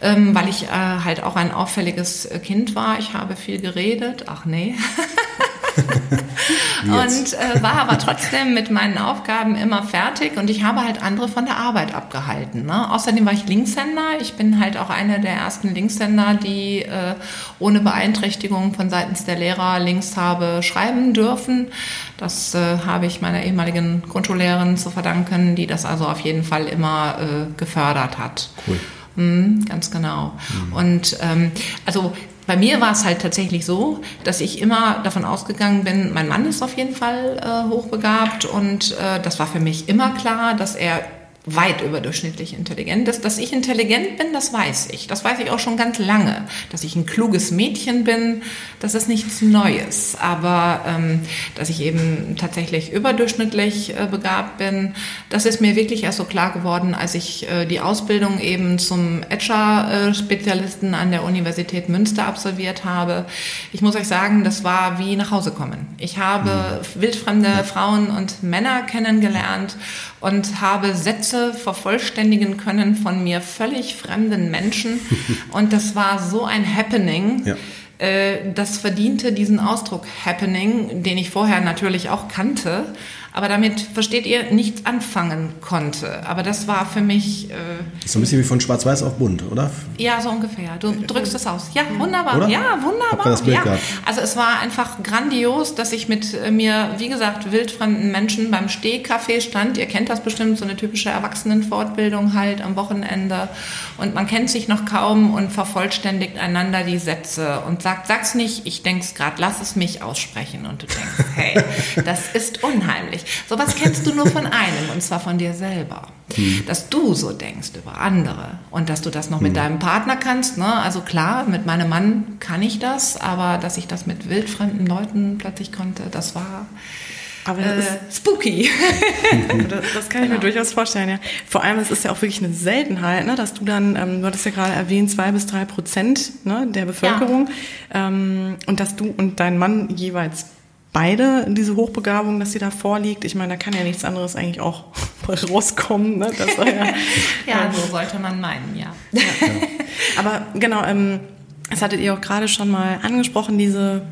Ähm, weil ich äh, halt auch ein auffälliges Kind war. Ich habe viel geredet. Ach nee. <laughs> <laughs> und äh, war aber trotzdem mit meinen Aufgaben immer fertig und ich habe halt andere von der Arbeit abgehalten. Ne? Außerdem war ich Linkshänder. Ich bin halt auch eine der ersten Linkshänder, die äh, ohne Beeinträchtigung von seitens der Lehrer links habe schreiben dürfen. Das äh, habe ich meiner ehemaligen Grundschullehrerin zu verdanken, die das also auf jeden Fall immer äh, gefördert hat. Cool. Mhm, ganz genau. Mhm. Und ähm, also bei mir war es halt tatsächlich so, dass ich immer davon ausgegangen bin, mein Mann ist auf jeden Fall äh, hochbegabt und äh, das war für mich immer klar, dass er weit überdurchschnittlich intelligent ist. Dass ich intelligent bin, das weiß ich. Das weiß ich auch schon ganz lange. Dass ich ein kluges Mädchen bin, das ist nichts Neues. Aber ähm, dass ich eben tatsächlich überdurchschnittlich äh, begabt bin, das ist mir wirklich erst so klar geworden, als ich äh, die Ausbildung eben zum Etcher-Spezialisten an der Universität Münster absolviert habe. Ich muss euch sagen, das war wie nach Hause kommen. Ich habe mhm. wildfremde Frauen und Männer kennengelernt und habe Sätze vervollständigen können von mir völlig fremden Menschen. <laughs> Und das war so ein Happening. Ja äh, das verdiente diesen Ausdruck Happening, den ich vorher natürlich auch kannte aber damit, versteht ihr, nichts anfangen konnte. Aber das war für mich... Äh, so ein bisschen wie von Schwarz-Weiß auf Bunt, oder? Ja, so ungefähr. Du drückst es aus. Ja, wunderbar. Oder? Ja, wunderbar. Ja. Also es war einfach grandios, dass ich mit äh, mir, wie gesagt, wildfremden Menschen beim Stehkaffee stand. Ihr kennt das bestimmt, so eine typische Erwachsenenfortbildung halt am Wochenende. Und man kennt sich noch kaum und vervollständigt einander die Sätze und sagt, sag's nicht, ich denk's gerade, lass es mich aussprechen. Und du denkst, hey, <laughs> das ist unheimlich. Sowas kennst du nur von einem, und zwar von dir selber. Hm. Dass du so denkst über andere und dass du das noch hm. mit deinem Partner kannst. Ne? Also klar, mit meinem Mann kann ich das, aber dass ich das mit wildfremden Leuten plötzlich konnte, das war aber das äh, ist spooky. <laughs> das, das, kann ich genau. mir durchaus vorstellen, ja. Vor allem, es ist ja auch wirklich eine Seltenheit, ne, dass du dann, ähm, du hattest ja gerade erwähnt, zwei bis drei Prozent ne, der Bevölkerung ja. ähm, und dass du und dein Mann jeweils beide diese Hochbegabung, dass sie da vorliegt. Ich meine, da kann ja nichts anderes eigentlich auch <laughs> rauskommen. Ne? Ja, <laughs> ja, so sollte man meinen, ja. ja. Aber genau, ähm, das hattet ihr auch gerade schon mal angesprochen, diese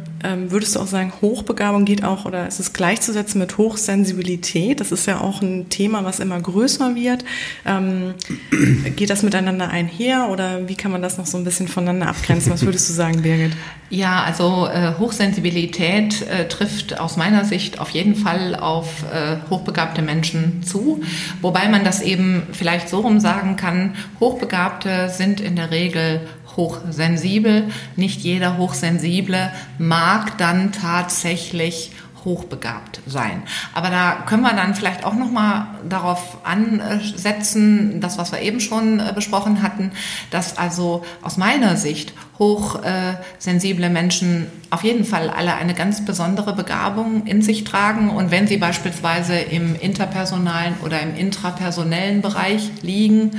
würdest du auch sagen, Hochbegabung geht auch oder ist es gleichzusetzen mit Hochsensibilität? Das ist ja auch ein Thema, was immer größer wird. Ähm, <clears throat> geht das miteinander einher oder wie kann man das noch so ein bisschen voneinander abgrenzen? Was würdest du sagen, Birgit? <laughs> Ja, also äh, Hochsensibilität äh, trifft aus meiner Sicht auf jeden Fall auf äh, hochbegabte Menschen zu, wobei man das eben vielleicht so rum sagen kann, Hochbegabte sind in der Regel hochsensibel. Nicht jeder Hochsensible mag dann tatsächlich hochbegabt sein. Aber da können wir dann vielleicht auch noch mal darauf ansetzen, das was wir eben schon äh, besprochen hatten, dass also aus meiner Sicht hochsensible Menschen auf jeden Fall alle eine ganz besondere Begabung in sich tragen und wenn sie beispielsweise im interpersonalen oder im intrapersonellen Bereich liegen,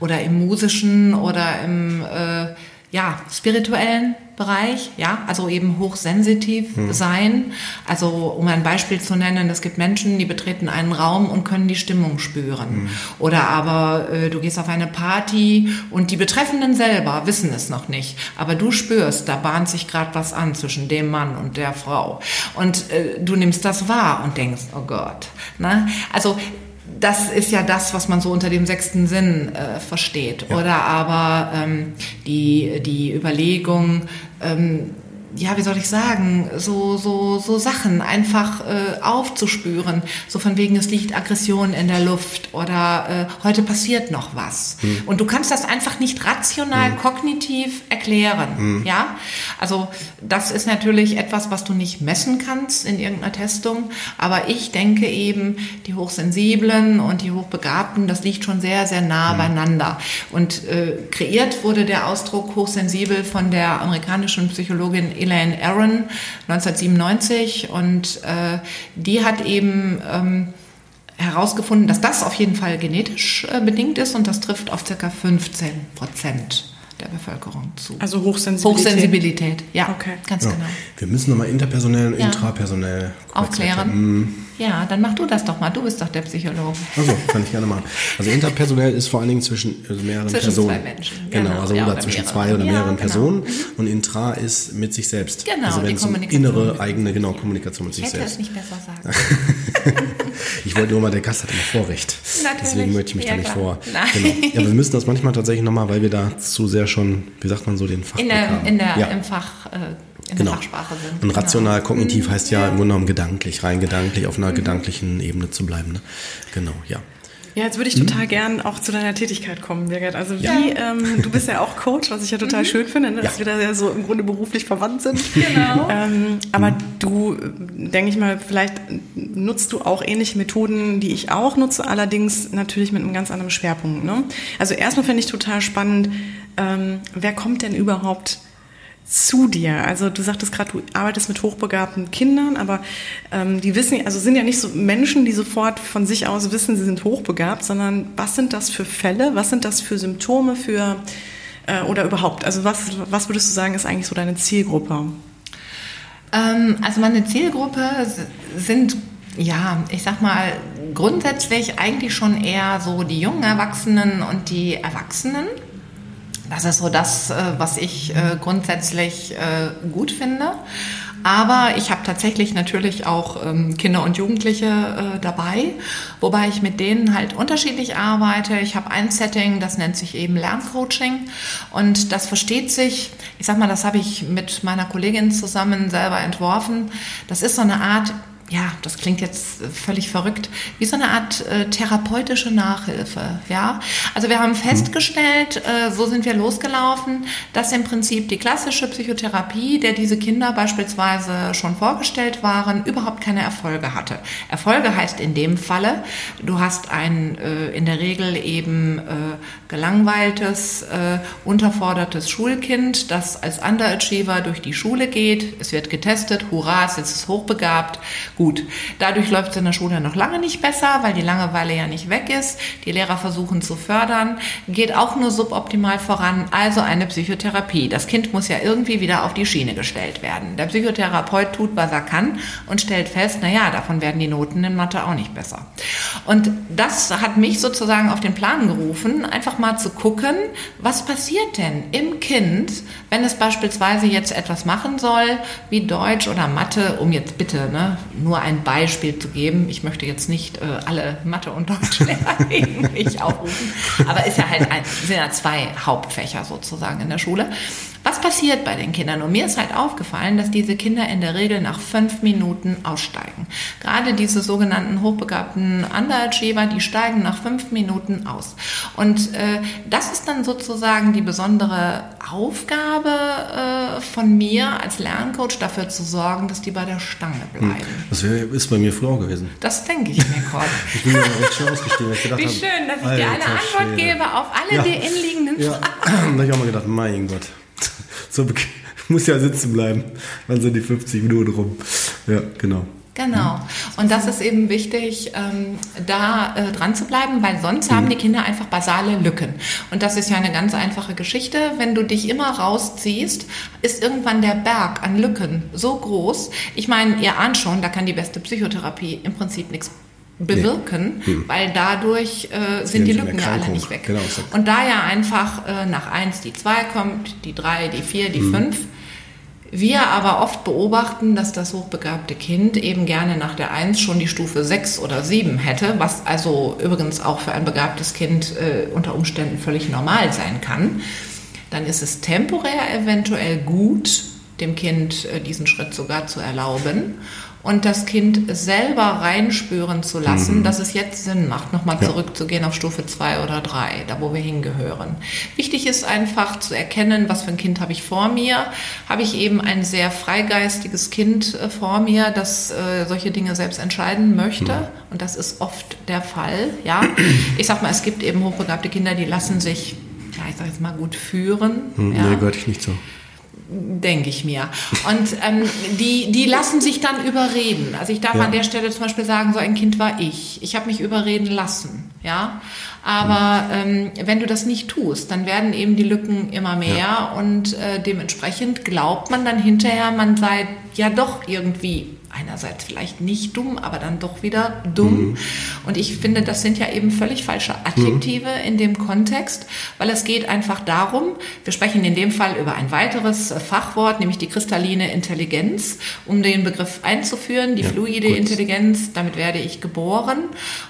oder im musischen oder im äh, ja, spirituellen Bereich, ja, also eben hochsensitiv hm. sein. Also um ein Beispiel zu nennen, es gibt Menschen, die betreten einen Raum und können die Stimmung spüren. Hm. Oder aber äh, du gehst auf eine Party und die Betreffenden selber wissen es noch nicht, aber du spürst, da bahnt sich gerade was an zwischen dem Mann und der Frau. Und äh, du nimmst das wahr und denkst, oh Gott. Ne? Also das ist ja das, was man so unter dem sechsten Sinn äh, versteht. Ja. Oder aber ähm, die, die Überlegung, ähm, ja, wie soll ich sagen, so, so, so Sachen einfach äh, aufzuspüren. So von wegen, es liegt Aggression in der Luft oder äh, heute passiert noch was. Hm. Und du kannst das einfach nicht rational, hm. kognitiv erklären. Hm. Ja, also das ist natürlich etwas, was du nicht messen kannst in irgendeiner Testung. Aber ich denke eben, die Hochsensiblen und die Hochbegabten, das liegt schon sehr, sehr nah hm. beieinander. Und äh, kreiert wurde der Ausdruck hochsensibel von der amerikanischen Psychologin Elaine Aaron 1997 und äh, die hat eben ähm, herausgefunden, dass das auf jeden Fall genetisch äh, bedingt ist und das trifft auf circa 15 Prozent der Bevölkerung zu. Also Hochsensibilität. Hochsensibilität, ja, okay. ganz ja. genau. Wir müssen nochmal interpersonell und ja. intrapersonell aufklären. Ja, dann mach du das doch mal. Du bist doch der Psychologe. Also kann ich gerne machen. Also interpersonell ist vor allen Dingen zwischen also mehreren zwischen Personen. Zwei Menschen. Genau, genau also ja, oder, oder zwischen mehrere. zwei oder mehreren ja, genau. Personen. Mhm. Und intra ist mit sich selbst. Genau, also wenn es um innere eigene genau Kommunikation mit ich sich selbst. Ich hätte es nicht besser sagen. <laughs> ich wollte nur mal, der Gast hat immer Vorrecht. Natürlich. Deswegen möchte ich mich ja, da nicht klar. vor. Nein. Genau. Ja, wir müssen das manchmal tatsächlich nochmal, weil wir da zu sehr schon, wie sagt man so, den Fach in der, in der, Im Fach. Äh, in genau. der Fachsprache sind. Und rational, genau. kognitiv heißt ja, ja im Grunde genommen gedanklich, rein gedanklich, auf einer mhm. gedanklichen Ebene zu bleiben. Ne? Genau, ja. Ja, jetzt würde ich total mhm. gern auch zu deiner Tätigkeit kommen, Birgit. Also wie, ja. ähm, du bist ja auch Coach, was ich ja total mhm. schön finde, ne, dass ja. wir da ja so im Grunde beruflich verwandt sind. <laughs> Genau. Ähm, aber du, denke ich mal, vielleicht nutzt du auch ähnliche Methoden, die ich auch nutze, allerdings natürlich mit einem ganz anderen Schwerpunkt. Ne? Also erstmal finde ich total spannend, ähm, wer kommt denn überhaupt zu dir? Also du sagtest gerade, du arbeitest mit hochbegabten Kindern, aber ähm, die wissen, also sind ja nicht so Menschen, die sofort von sich aus wissen, sie sind hochbegabt, sondern was sind das für Fälle? Was sind das für Symptome für äh, oder überhaupt? Also was, was würdest du sagen, ist eigentlich so deine Zielgruppe? Ähm, also meine Zielgruppe sind ja, ich sag mal, grundsätzlich eigentlich schon eher so die jungen Erwachsenen und die Erwachsenen. Das ist so das, äh, was ich äh, grundsätzlich äh, gut finde. Aber ich habe tatsächlich natürlich auch ähm, Kinder und Jugendliche dabei, wobei ich mit denen halt unterschiedlich arbeite. Ich habe ein Setting, das nennt sich eben Lerncoaching und das versteht sich, ich sag mal, das habe ich mit meiner Kollegin zusammen selber entworfen. Das ist so eine Art ja, das klingt jetzt völlig verrückt, wie so eine Art äh, therapeutische Nachhilfe. Ja, also wir haben festgestellt, äh, so sind wir losgelaufen, dass im Prinzip die klassische Psychotherapie, der diese Kinder beispielsweise schon vorgestellt waren, überhaupt keine Erfolge hatte. Erfolge heißt in dem Falle, du hast ein äh, in der Regel eben äh, gelangweiltes, äh, unterfordertes Schulkind, das als Underachiever durch die Schule geht. Es wird getestet, hurra, es ist hochbegabt Gut, dadurch läuft es in der Schule noch lange nicht besser, weil die Langeweile ja nicht weg ist. Die Lehrer versuchen zu fördern, geht auch nur suboptimal voran, also eine Psychotherapie. Das Kind muss ja irgendwie wieder auf die Schiene gestellt werden. Der Psychotherapeut tut, was er kann und stellt fest, naja, davon werden die Noten in Mathe auch nicht besser. Und das hat mich sozusagen auf den Plan gerufen, einfach mal zu gucken, was passiert denn im Kind, wenn es beispielsweise jetzt etwas machen soll, wie Deutsch oder Mathe, um jetzt bitte, ne, nur ein Beispiel zu geben. Ich möchte jetzt nicht äh, alle Mathe- und Deutschlehrer <laughs> gegen mich aufrufen, aber ist ja halt ein, sind ja zwei Hauptfächer sozusagen in der Schule. Was passiert bei den Kindern? Und mir ist halt aufgefallen, dass diese Kinder in der Regel nach fünf Minuten aussteigen. Gerade diese sogenannten hochbegabten Underachiever, die steigen nach fünf Minuten aus. Und äh, das ist dann sozusagen die besondere Aufgabe äh, von mir als Lerncoach, dafür zu sorgen, dass die bei der Stange hm. bleiben. Das ist bei mir früher auch gewesen. Das denke ich mir gerade. <laughs> ich bin ja recht schön ausgestiegen. Wie schön, dass ich dir eine Antwort Schwede. gebe auf alle ja. die inliegenden Fragen. Ja. <clears throat> da habe ich auch mal gedacht, mein Gott. <laughs> so <laughs> muss ja sitzen bleiben. Dann sind die 50 Minuten rum. Ja, genau. Genau. Und das ist eben wichtig, ähm, da äh, dran zu bleiben, weil sonst mhm. haben die Kinder einfach basale Lücken. Und das ist ja eine ganz einfache Geschichte. Wenn du dich immer rausziehst, ist irgendwann der Berg an Lücken so groß. Ich meine, ihr ahnt schon, da kann die beste Psychotherapie im Prinzip nichts bewirken, nee. hm. weil dadurch äh, sind die Lücken ja alle nicht weg. Genau. Und da ja einfach äh, nach eins die zwei kommt, die drei, die vier, die hm. fünf, wir aber oft beobachten, dass das hochbegabte Kind eben gerne nach der Eins schon die Stufe sechs oder sieben hätte, was also übrigens auch für ein begabtes Kind äh, unter Umständen völlig normal sein kann, dann ist es temporär eventuell gut, dem Kind äh, diesen Schritt sogar zu erlauben und das Kind selber reinspüren zu lassen, mhm. dass es jetzt Sinn macht, nochmal ja. zurückzugehen auf Stufe 2 oder 3, da wo wir hingehören. Wichtig ist einfach zu erkennen, was für ein Kind habe ich vor mir. Habe ich eben ein sehr freigeistiges Kind äh, vor mir, das äh, solche Dinge selbst entscheiden möchte. Mhm. Und das ist oft der Fall. Ja, ich sag mal, es gibt eben hochbegabte Kinder, die lassen sich, ja, ich sag jetzt mal gut führen. Mhm, ja. Nee, gehört ich nicht so denke ich mir. Und ähm, die, die lassen sich dann überreden. Also ich darf ja. an der Stelle zum Beispiel sagen, so ein Kind war ich. Ich habe mich überreden lassen. Ja, aber ähm, wenn du das nicht tust, dann werden eben die Lücken immer mehr ja. und äh, dementsprechend glaubt man dann hinterher, man sei ja doch irgendwie einerseits vielleicht nicht dumm, aber dann doch wieder dumm. Mhm. Und ich finde, das sind ja eben völlig falsche Adjektive mhm. in dem Kontext, weil es geht einfach darum, wir sprechen in dem Fall über ein weiteres äh, Fachwort, nämlich die kristalline Intelligenz, um den Begriff einzuführen, die ja, fluide kurz. Intelligenz, damit werde ich geboren.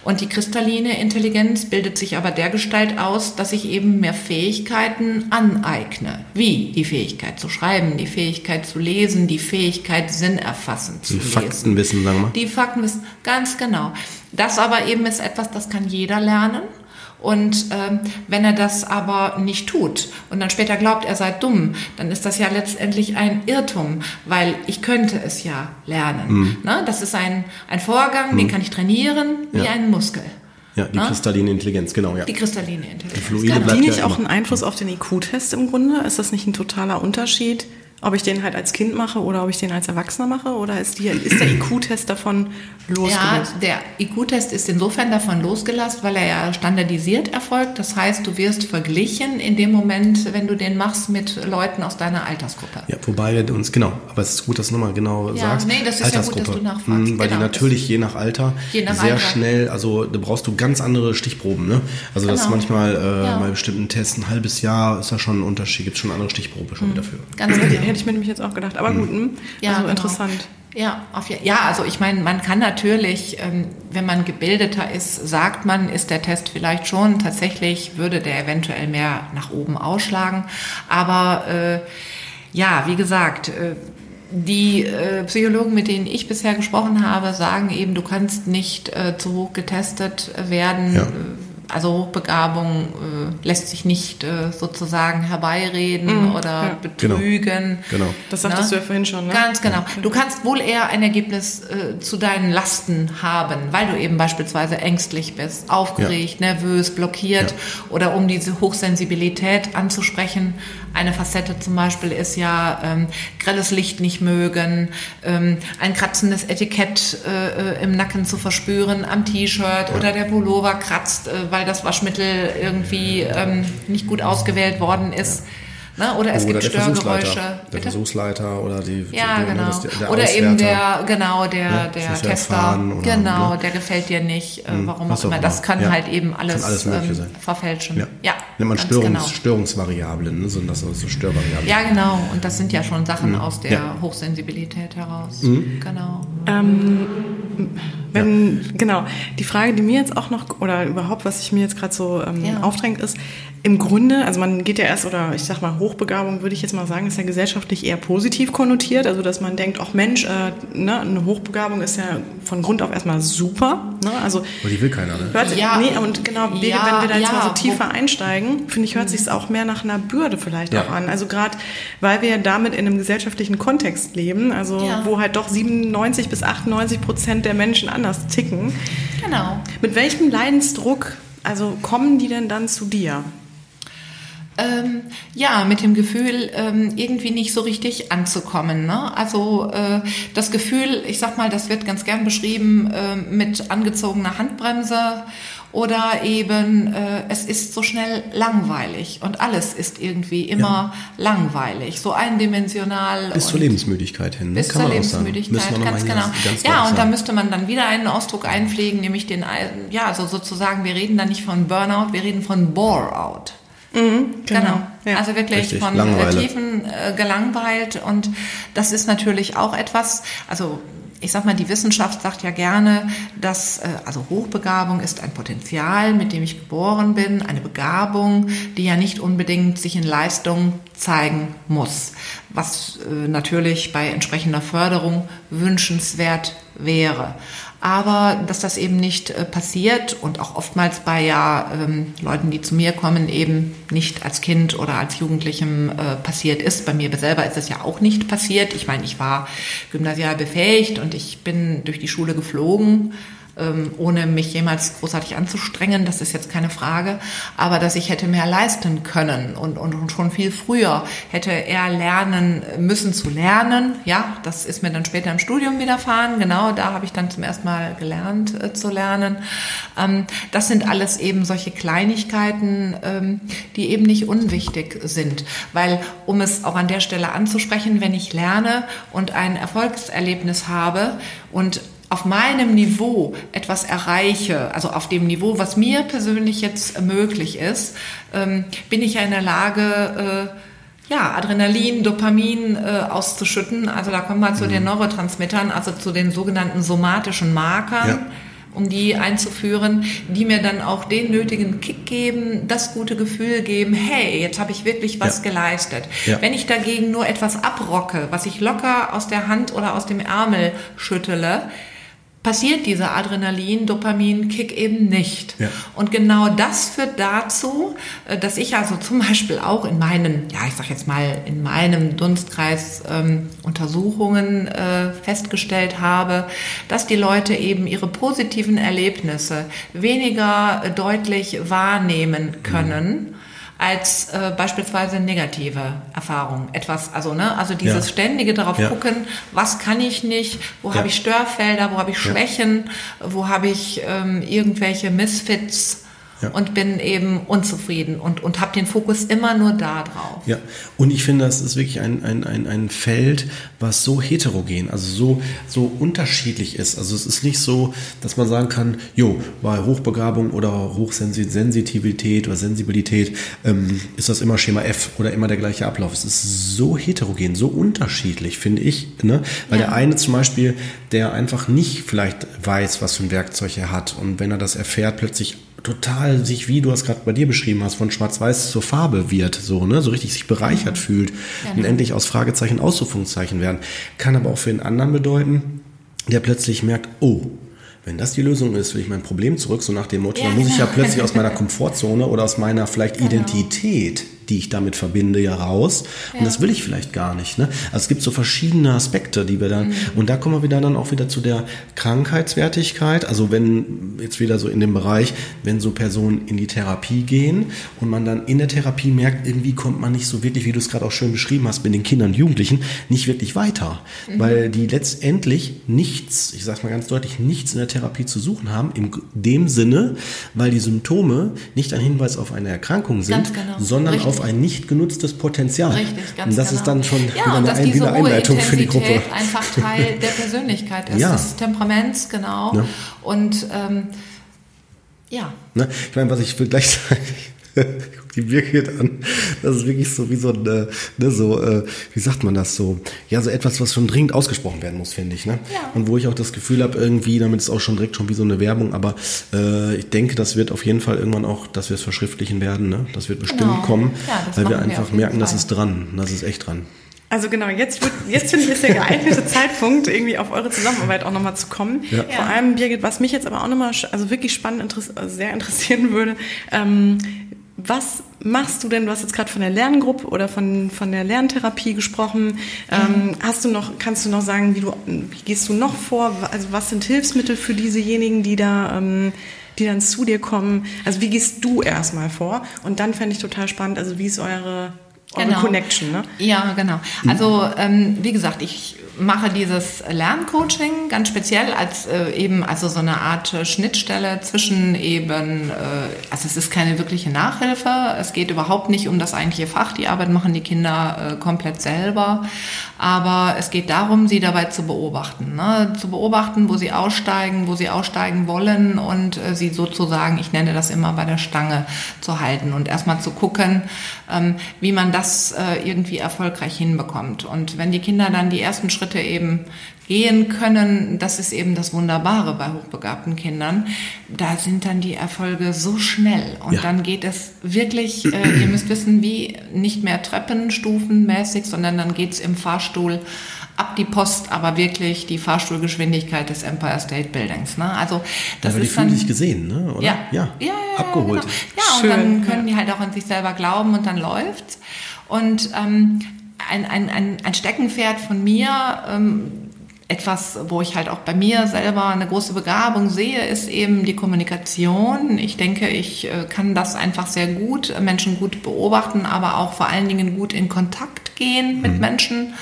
Und die kristalline Intelligenz bildet sich aber dergestalt aus, dass ich eben mehr Fähigkeiten aneigne. Wie? Die Fähigkeit zu schreiben, die Fähigkeit zu lesen, die Fähigkeit Sinn erfassen zu Faktenwissen, sagen wir mal. Die Faktenwissen, ganz genau. Das aber eben ist etwas, das kann jeder lernen. Und ähm, wenn er das aber nicht tut und dann später glaubt, er sei dumm, dann ist das ja letztendlich ein Irrtum, weil ich könnte es ja lernen. Mhm. Ne? Das ist ein, ein Vorgang, mhm. den kann ich trainieren wie ja. einen Muskel. Ja, die Na? kristalline Intelligenz, genau, ja. Die kristalline Intelligenz. Die Fluide Hat die nicht ja auch einen Einfluss auf den IQ-Test im Grunde? Ist das nicht ein totaler Unterschied? Ob ich den halt als Kind mache oder ob ich den als Erwachsener mache? Oder ist, die, ist der IQ-Test davon losgelöst? Ja, der IQ-Test ist insofern davon losgelöst, weil er ja standardisiert erfolgt. Das heißt, du wirst verglichen in dem Moment, wenn du den machst mit Leuten aus deiner Altersgruppe. Ja, wobei wir uns, genau, aber es ist gut, dass du nochmal genau ja, sagst. Nee, das ist ja gut, dass du nachfragst. Mhm, weil genau, die natürlich je nach Alter je nach sehr Alter. schnell, also da brauchst du ganz andere Stichproben. Ne? Also genau. das ist manchmal äh, ja. bei bestimmten Tests ein halbes Jahr ist da schon ein Unterschied, gibt es schon andere Stichprobe schon mhm. dafür. Ganz genau hätte ich mir nämlich jetzt auch gedacht. Aber gut, hm? ja, also genau. interessant. Ja, auf, ja, also ich meine, man kann natürlich, ähm, wenn man gebildeter ist, sagt man, ist der Test vielleicht schon tatsächlich, würde der eventuell mehr nach oben ausschlagen. Aber äh, ja, wie gesagt, äh, die äh, Psychologen, mit denen ich bisher gesprochen habe, sagen eben, du kannst nicht äh, zu hoch getestet werden. Ja also Hochbegabung äh, lässt sich nicht äh, sozusagen herbeireden mhm, oder ja. betrügen. Genau, genau. Das sagtest ne? du ja vorhin schon. Ne? Ganz genau. Du kannst wohl eher ein Ergebnis äh, zu deinen Lasten haben, weil du eben beispielsweise ängstlich bist, aufgeregt, ja. nervös, blockiert ja. oder um diese Hochsensibilität anzusprechen. Eine Facette zum Beispiel ist ja ähm, grelles Licht nicht mögen, ähm, ein kratzendes Etikett äh, im Nacken zu verspüren am T-Shirt oder der Pullover kratzt, äh, weil weil das Waschmittel irgendwie ähm, nicht gut ausgewählt worden ist. Ja. Ne? Oder es oder gibt der Störgeräusche. Der Versuchsleiter oder die, ja, die, genau. Das, der oder eben der, genau, der, ja, der Tester. Oder, genau, ne? der gefällt dir nicht, äh, hm, warum auch immer. Das kann ja. halt eben alles, alles ähm, verfälschen. Ja. ja Nennt man Störungs, genau. Störungsvariablen, ne? sind das so Störvariablen. Ja, genau. Und das sind ja schon Sachen mhm. aus der Hochsensibilität heraus. Mhm. Genau. Ähm, wenn, genau, die Frage, die mir jetzt auch noch, oder überhaupt, was sich mir jetzt gerade so ähm, aufdrängt, ist, im Grunde, also man geht ja erst, oder ich sag mal, Hochbegabung würde ich jetzt mal sagen, ist ja gesellschaftlich eher positiv konnotiert. Also dass man denkt, ach Mensch, äh, ne, eine Hochbegabung ist ja von Grund auf erstmal super. Ne? Also, Aber die will keiner, ne? Hört, ja. Nee, und genau, ja, wenn wir da jetzt ja, mal so tiefer einsteigen, finde ich, hört mhm. sich es auch mehr nach einer Bürde vielleicht ja. auch an. Also gerade, weil wir damit in einem gesellschaftlichen Kontext leben, also wo halt doch 97 bis 98 Prozent der Menschen anders ticken. Genau. Mit welchem Leidensdruck also kommen die denn dann zu dir? Ähm, ja, mit dem Gefühl, ähm, irgendwie nicht so richtig anzukommen. Ne? Also äh, das Gefühl, ich sag mal, das wird ganz gern beschrieben äh, mit angezogener Handbremse oder eben äh, es ist so schnell langweilig und alles ist irgendwie immer ja. langweilig, so eindimensional. Bis zur Lebensmüdigkeit hin. Ne? Bis Kann zur Lebensmüdigkeit, ganz genau. Ganz ja, und da müsste man dann wieder einen Ausdruck einpflegen, nämlich den, ja, also sozusagen, wir reden da nicht von Burnout, wir reden von Bore-out. Mhm, genau. genau. Ja. Also wirklich Richtig. von Langeweile. Tiefen äh, gelangweilt. Und das ist natürlich auch etwas, also ich sag mal, die Wissenschaft sagt ja gerne, dass äh, also Hochbegabung ist ein Potenzial, mit dem ich geboren bin, eine Begabung, die ja nicht unbedingt sich in Leistung zeigen muss, was äh, natürlich bei entsprechender Förderung wünschenswert wäre aber dass das eben nicht äh, passiert und auch oftmals bei ja ähm, Leuten, die zu mir kommen, eben nicht als Kind oder als Jugendlichem äh, passiert ist. Bei mir selber ist es ja auch nicht passiert. Ich meine, ich war gymnasial befähigt und ich bin durch die Schule geflogen ähm, ohne mich jemals großartig anzustrengen, das ist jetzt keine Frage, aber dass ich hätte mehr leisten können und, und, und schon viel früher hätte er lernen müssen zu lernen. Ja, das ist mir dann später im Studium widerfahren. Genau, da habe ich dann zum ersten Mal gelernt äh, zu lernen. Ähm, das sind alles eben solche Kleinigkeiten, ähm, die eben nicht unwichtig sind, weil um es auch an der Stelle anzusprechen, wenn ich lerne und ein Erfolgserlebnis habe und auf meinem Niveau etwas erreiche, also auf dem Niveau, was mir persönlich jetzt möglich ist, ähm, bin ich ja in der Lage, äh, ja, Adrenalin, Dopamin äh, auszuschütten. Also da kommen wir zu mhm. den Neurotransmittern, also zu den sogenannten somatischen Markern. Ja um die einzuführen, die mir dann auch den nötigen Kick geben, das gute Gefühl geben, hey, jetzt habe ich wirklich was ja. geleistet. Ja. Wenn ich dagegen nur etwas abrocke, was ich locker aus der Hand oder aus dem Ärmel schüttele, passiert dieser Adrenalin-Dopamin-Kick eben nicht. Ja. Und genau das führt dazu, äh, dass ich also zum Beispiel auch in meinen, ja, ich sag jetzt mal, in meinem Dunstkreis ähm, Untersuchungen äh, festgestellt habe, dass die Leute eben ihre positiven Erlebnisse weniger äh, deutlich wahrnehmen können. Mhm als äh, beispielsweise negative Erfahrung. Etwas, also ne, also dieses ja. ständige darauf ja. gucken, was kann ich nicht, wo ja. habe ich Störfelder, wo habe ich Schwächen, wo habe ich ähm, irgendwelche Misfits ja. und bin eben unzufrieden und, und habe den Fokus immer nur da drauf. Ja, und ich finde, das ist wirklich ein, ein, ein, ein Feld, was so heterogen, also so, so unterschiedlich ist. Also es ist nicht so, dass man sagen kann, jo, bei Hochbegabung oder Hochsensitivität oder Sensibilität ähm, ist das immer Schema F oder immer der gleiche Ablauf. Es ist so heterogen, so unterschiedlich, finde ich. Ne? Weil ja. der eine zum Beispiel, der einfach nicht vielleicht weiß, was für ein Werkzeug er hat und wenn er das erfährt, plötzlich total sich, wie du es gerade bei dir beschrieben hast, von Schwarz-Weiß zur Farbe wird, so, ne, so richtig sich bereichert mhm. fühlt genau. und endlich aus Fragezeichen Ausrufungszeichen werden. Kann aber auch für den anderen bedeuten, der plötzlich merkt, oh, wenn das die Lösung ist, will ich mein Problem zurück, so nach dem Motto, ja, dann muss genau. ich ja genau. plötzlich aus meiner <laughs> Komfortzone oder aus meiner vielleicht genau. Identität die ich damit verbinde, ja raus. Ja. Und das will ich vielleicht gar nicht. Ne? Also es gibt so verschiedene Aspekte, die wir dann, mhm. und da kommen wir wieder dann auch wieder zu der Krankheitswertigkeit. Also wenn jetzt wieder so in dem Bereich, wenn so Personen in die Therapie gehen und man dann in der Therapie merkt, irgendwie kommt man nicht so wirklich, wie du es gerade auch schön beschrieben hast, mit den Kindern und Jugendlichen, nicht wirklich weiter. Mhm. Weil die letztendlich nichts, ich sage mal ganz deutlich, nichts in der Therapie zu suchen haben, in dem Sinne, weil die Symptome nicht ein Hinweis auf eine Erkrankung sind, genau. sondern Richtig. auf ein nicht genutztes Potenzial. Richtig, ganz Und das genau. ist dann schon ja, wieder eine, ein, wieder Einleitung für die Gruppe. einfach Teil <laughs> der Persönlichkeit ist, ja. des Temperaments, genau. Ja. Und ähm, ja. Ne? Ich meine, was ich gleichzeitig <laughs> <laughs> die Birgit an. Das ist wirklich so wie so ein, äh, ne, so, äh, wie sagt man das so? Ja, so etwas, was schon dringend ausgesprochen werden muss, finde ich. Ne? Ja. Und wo ich auch das Gefühl habe, irgendwie, damit ist auch schon direkt schon wie so eine Werbung, aber äh, ich denke, das wird auf jeden Fall irgendwann auch, dass wir es verschriftlichen werden. Ne? Das wird bestimmt genau. kommen, ja, weil wir einfach wir merken, Fall. das ist dran. Das ist echt dran. Also genau, jetzt, wird, jetzt finde ich, ist der geeignete <laughs> Zeitpunkt, irgendwie auf eure Zusammenarbeit auch nochmal zu kommen. Ja. Vor allem, Birgit, was mich jetzt aber auch nochmal, also wirklich spannend, also sehr interessieren würde, ähm, was machst du denn? Du hast jetzt gerade von der Lerngruppe oder von, von der Lerntherapie gesprochen. Ähm, hast du noch, kannst du noch sagen, wie du, wie gehst du noch vor? Also was sind Hilfsmittel für diesejenigen, die da, ähm, die dann zu dir kommen? Also wie gehst du erstmal vor? Und dann fände ich total spannend, also wie ist eure, eure genau. Connection, ne? Ja, genau. Also ähm, wie gesagt, ich mache dieses Lerncoaching ganz speziell als äh, eben also so eine Art Schnittstelle zwischen eben, äh, also es ist keine wirkliche Nachhilfe, es geht überhaupt nicht um das eigentliche Fach, die Arbeit machen die Kinder äh, komplett selber, aber es geht darum, sie dabei zu beobachten, ne? zu beobachten, wo sie aussteigen, wo sie aussteigen wollen und äh, sie sozusagen, ich nenne das immer bei der Stange zu halten und erstmal zu gucken, ähm, wie man das äh, irgendwie erfolgreich hinbekommt. Und wenn die Kinder dann die ersten Schritte eben gehen können, das ist eben das Wunderbare bei hochbegabten Kindern. Da sind dann die Erfolge so schnell und ja. dann geht es wirklich, äh, ihr müsst wissen, wie nicht mehr Treppenstufenmäßig, sondern dann geht's im Fahrstuhl ab die Post, aber wirklich die Fahrstuhlgeschwindigkeit des Empire State Buildings. Ne? Also das ja, ist die dann, sich gesehen, ne? Oder? Ja, ja, ja, ja abgeholt. Genau. Ja, und Schön, dann können die halt auch an sich selber glauben und dann läuft's. Und ähm, ein, ein, ein, ein Steckenpferd von mir, ähm, etwas, wo ich halt auch bei mir selber eine große Begabung sehe, ist eben die Kommunikation. Ich denke, ich äh, kann das einfach sehr gut, Menschen gut beobachten, aber auch vor allen Dingen gut in Kontakt gehen mit mhm. Menschen.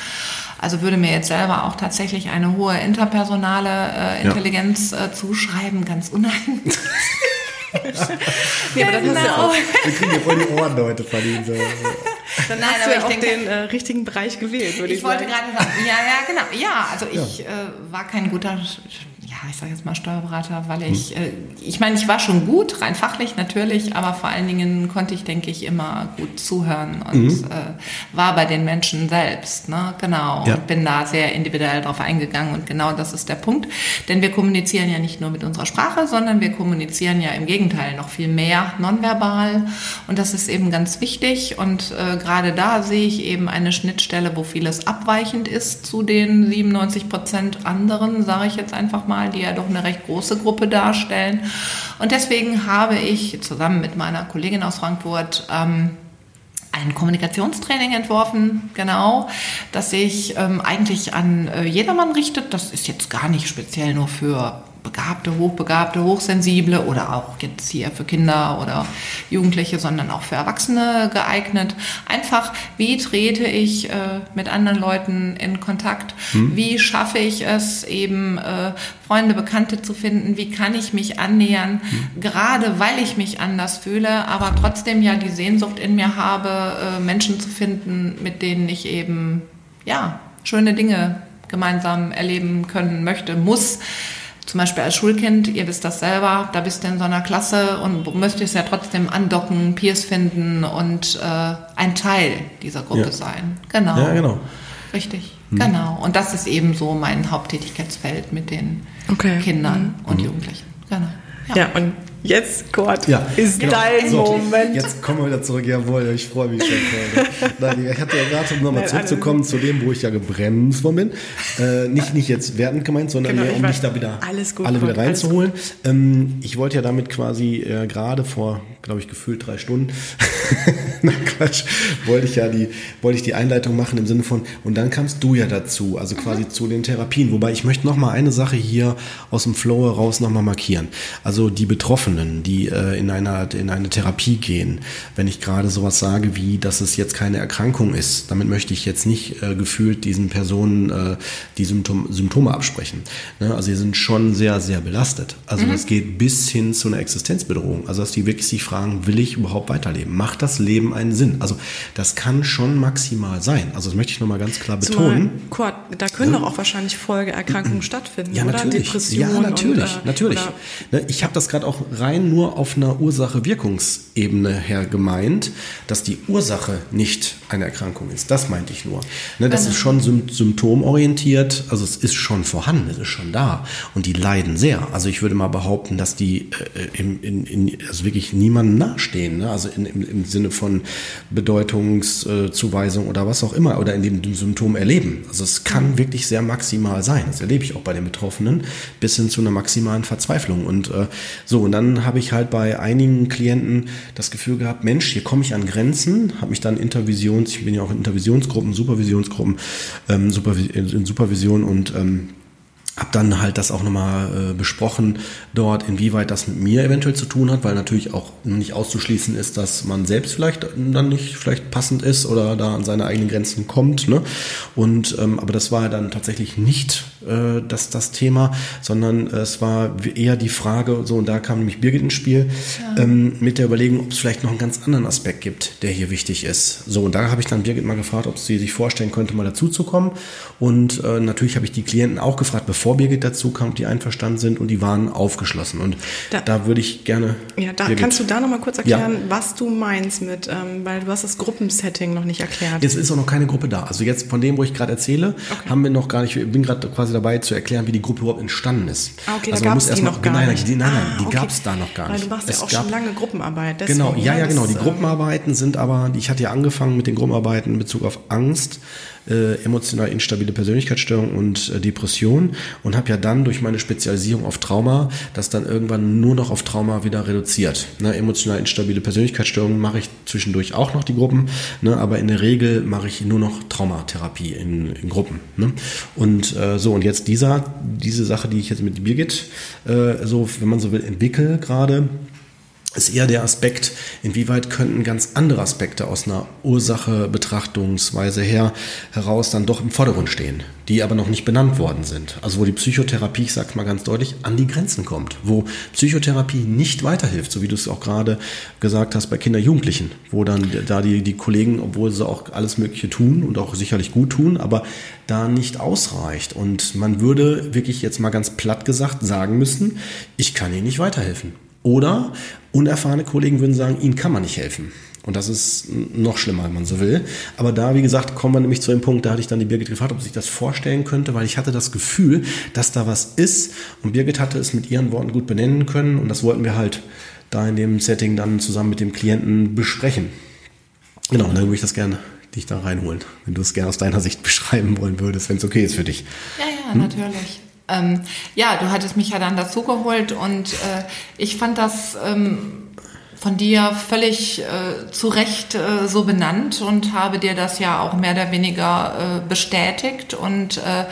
Also würde mir jetzt selber auch tatsächlich eine hohe interpersonale äh, Intelligenz ja. äh, zuschreiben, ganz unheimlich. <laughs> nee, aber das genau. du ja auch. Wir kriegen ja voll die Ohren heute von ihnen. So. Dann Nein, hast du ja auch denke, den äh, richtigen Bereich gewählt, würde ich, ich sagen. Ich wollte gerade sagen, ja, ja, genau. Ja, also ich ja. Äh, war kein guter ja, ich sage jetzt mal Steuerberater, weil ich, hm. äh, ich meine, ich war schon gut, rein fachlich natürlich, aber vor allen Dingen konnte ich, denke ich, immer gut zuhören und mhm. äh, war bei den Menschen selbst, ne? genau, ja. und bin da sehr individuell drauf eingegangen und genau das ist der Punkt, denn wir kommunizieren ja nicht nur mit unserer Sprache, sondern wir kommunizieren ja im Gegenteil noch viel mehr nonverbal und das ist eben ganz wichtig und äh, gerade da sehe ich eben eine Schnittstelle, wo vieles abweichend ist zu den 97 Prozent anderen, sage ich jetzt einfach mal, die ja doch eine recht große Gruppe darstellen. Und deswegen habe ich zusammen mit meiner Kollegin aus Frankfurt ähm, ein Kommunikationstraining entworfen, genau, das sich ähm, eigentlich an äh, jedermann richtet. Das ist jetzt gar nicht speziell nur für Begabte, Hochbegabte, Hochsensible oder auch jetzt hier für Kinder oder Jugendliche, sondern auch für Erwachsene geeignet. Einfach, wie trete ich äh, mit anderen Leuten in Kontakt? Hm. Wie schaffe ich es eben, äh, Freunde, Bekannte zu finden? Wie kann ich mich annähern? Hm. Gerade weil ich mich anders fühle, aber trotzdem ja die Sehnsucht in mir habe, äh, Menschen zu finden, mit denen ich eben, ja, schöne Dinge gemeinsam erleben können möchte, muss zum Beispiel als Schulkind, ihr wisst das selber, da bist du in so einer Klasse und möchtest ja trotzdem andocken, Peers finden und äh, ein Teil dieser Gruppe ja. sein. Genau. Ja, genau. Richtig. Hm. Genau. Und das ist eben so mein Haupttätigkeitsfeld mit den okay. Kindern hm. und Jugendlichen. Genau. Ja. ja, und Jetzt, Gott, ja, ist genau. dein so, Moment. Jetzt kommen wir wieder zurück. Jawohl, ich freue mich schon. <laughs> Nein, ich hatte ja gerade, um nochmal zurückzukommen zu dem, wo ich ja gebremst worden bin. Äh, nicht, nicht jetzt wertend gemeint, sondern genau, eher, um mich da wieder gut, alle wieder reinzuholen. Ähm, ich wollte ja damit quasi äh, gerade vor, glaube ich, gefühlt drei Stunden, <laughs> na Quatsch, wollte ich ja die, wollte ich die Einleitung machen im Sinne von, und dann kamst du ja dazu, also quasi mhm. zu den Therapien. Wobei ich möchte nochmal eine Sache hier aus dem Flow heraus nochmal markieren. Also die Betroffenen Betroffenen, die äh, in, einer, in eine Therapie gehen, wenn ich gerade sowas sage wie, dass es jetzt keine Erkrankung ist, damit möchte ich jetzt nicht äh, gefühlt diesen Personen äh, die Symptom Symptome absprechen. Ne? Also sie sind schon sehr, sehr belastet. Also mhm. geht bis hin zu einer Existenzbedrohung. Also dass die wirklich sich fragen, will ich überhaupt weiterleben? Macht das Leben einen Sinn? Also das kann schon maximal sein. Also das möchte ich nochmal ganz klar betonen. Kurt, da können ja. doch auch wahrscheinlich Folgeerkrankungen <clears throat> stattfinden, ja, oder? Natürlich. Ja, natürlich, und, äh, natürlich. Oder ich habe das gerade auch rein nur auf einer Ursache-Wirkungsebene her gemeint, dass die Ursache nicht eine Erkrankung ist. Das meinte ich nur. Ne, das genau. ist schon symptomorientiert, also es ist schon vorhanden, es ist schon da. Und die leiden sehr. Also ich würde mal behaupten, dass die äh, im, in, in, also wirklich niemandem nahestehen. Ne? Also in, im, im Sinne von Bedeutungszuweisung oder was auch immer oder in dem Symptom erleben. Also es kann mhm. wirklich sehr maximal sein. Das erlebe ich auch bei den Betroffenen bis hin zu einer maximalen Verzweiflung. Und äh, so, und dann habe ich halt bei einigen Klienten das Gefühl gehabt, Mensch, hier komme ich an Grenzen, habe mich dann Intervisions, ich bin ja auch in Intervisionsgruppen, Supervisionsgruppen, ähm, in Supervision und ähm, habe dann halt das auch nochmal äh, besprochen dort, inwieweit das mit mir eventuell zu tun hat, weil natürlich auch nicht auszuschließen ist, dass man selbst vielleicht dann nicht vielleicht passend ist oder da an seine eigenen Grenzen kommt. Ne? Und ähm, aber das war dann tatsächlich nicht äh, das, das Thema, sondern es war eher die Frage, so und da kam nämlich Birgit ins Spiel, ja. ähm, mit der Überlegung, ob es vielleicht noch einen ganz anderen Aspekt gibt, der hier wichtig ist. So, und da habe ich dann Birgit mal gefragt, ob sie sich vorstellen könnte, mal dazuzukommen. Und äh, natürlich habe ich die Klienten auch gefragt, bevor bevor Birgit dazu kam, die einverstanden sind und die waren aufgeschlossen. Und da, da würde ich gerne. Ja, da Birgit, kannst du da nochmal kurz erklären, ja. was du meinst mit, ähm, weil du hast das Gruppensetting noch nicht erklärt. Jetzt ist auch noch keine Gruppe da. Also jetzt von dem, wo ich gerade erzähle, okay. haben wir noch gar nicht, ich bin gerade quasi dabei zu erklären, wie die Gruppe überhaupt entstanden ist. Ah, okay, also da gab es die noch gar nein, nicht. Die, nein, nein, die ah, okay. gab es da noch gar nicht. Weil du machst es ja auch gab, schon lange Gruppenarbeit. Deswegen, genau, ja, ja, genau. Die Gruppenarbeiten sind aber, ich hatte ja angefangen mit den Gruppenarbeiten in Bezug auf Angst äh, emotional instabile Persönlichkeitsstörung und äh, Depression und habe ja dann durch meine Spezialisierung auf Trauma das dann irgendwann nur noch auf Trauma wieder reduziert. Ne, emotional instabile Persönlichkeitsstörungen mache ich zwischendurch auch noch die Gruppen, ne, aber in der Regel mache ich nur noch Traumatherapie in, in Gruppen. Ne? Und äh, so und jetzt dieser diese Sache, die ich jetzt mit Birgit äh, so, wenn man so will, entwickle gerade ist eher der Aspekt, inwieweit könnten ganz andere Aspekte aus einer Ursache-Betrachtungsweise her heraus dann doch im Vordergrund stehen, die aber noch nicht benannt worden sind. Also wo die Psychotherapie, ich sag's mal ganz deutlich, an die Grenzen kommt, wo Psychotherapie nicht weiterhilft, so wie du es auch gerade gesagt hast bei Kinder, Jugendlichen, wo dann da die, die Kollegen, obwohl sie auch alles Mögliche tun und auch sicherlich gut tun, aber da nicht ausreicht. Und man würde wirklich jetzt mal ganz platt gesagt sagen müssen, ich kann Ihnen nicht weiterhelfen. Oder unerfahrene Kollegen würden sagen, ihnen kann man nicht helfen. Und das ist noch schlimmer, wenn man so will. Aber da, wie gesagt, kommen wir nämlich zu dem Punkt, da hatte ich dann die Birgit gefragt, ob sie sich das vorstellen könnte, weil ich hatte das Gefühl, dass da was ist. Und Birgit hatte es mit ihren Worten gut benennen können. Und das wollten wir halt da in dem Setting dann zusammen mit dem Klienten besprechen. Genau, und dann würde ich das gerne dich da reinholen, wenn du es gerne aus deiner Sicht <laughs> beschreiben wollen würdest, wenn es okay ist für dich. Ja, ja, hm? natürlich. Ähm, ja, du hattest mich ja dann dazugeholt und äh, ich fand das ähm, von dir völlig äh, zu Recht äh, so benannt und habe dir das ja auch mehr oder weniger äh, bestätigt und äh,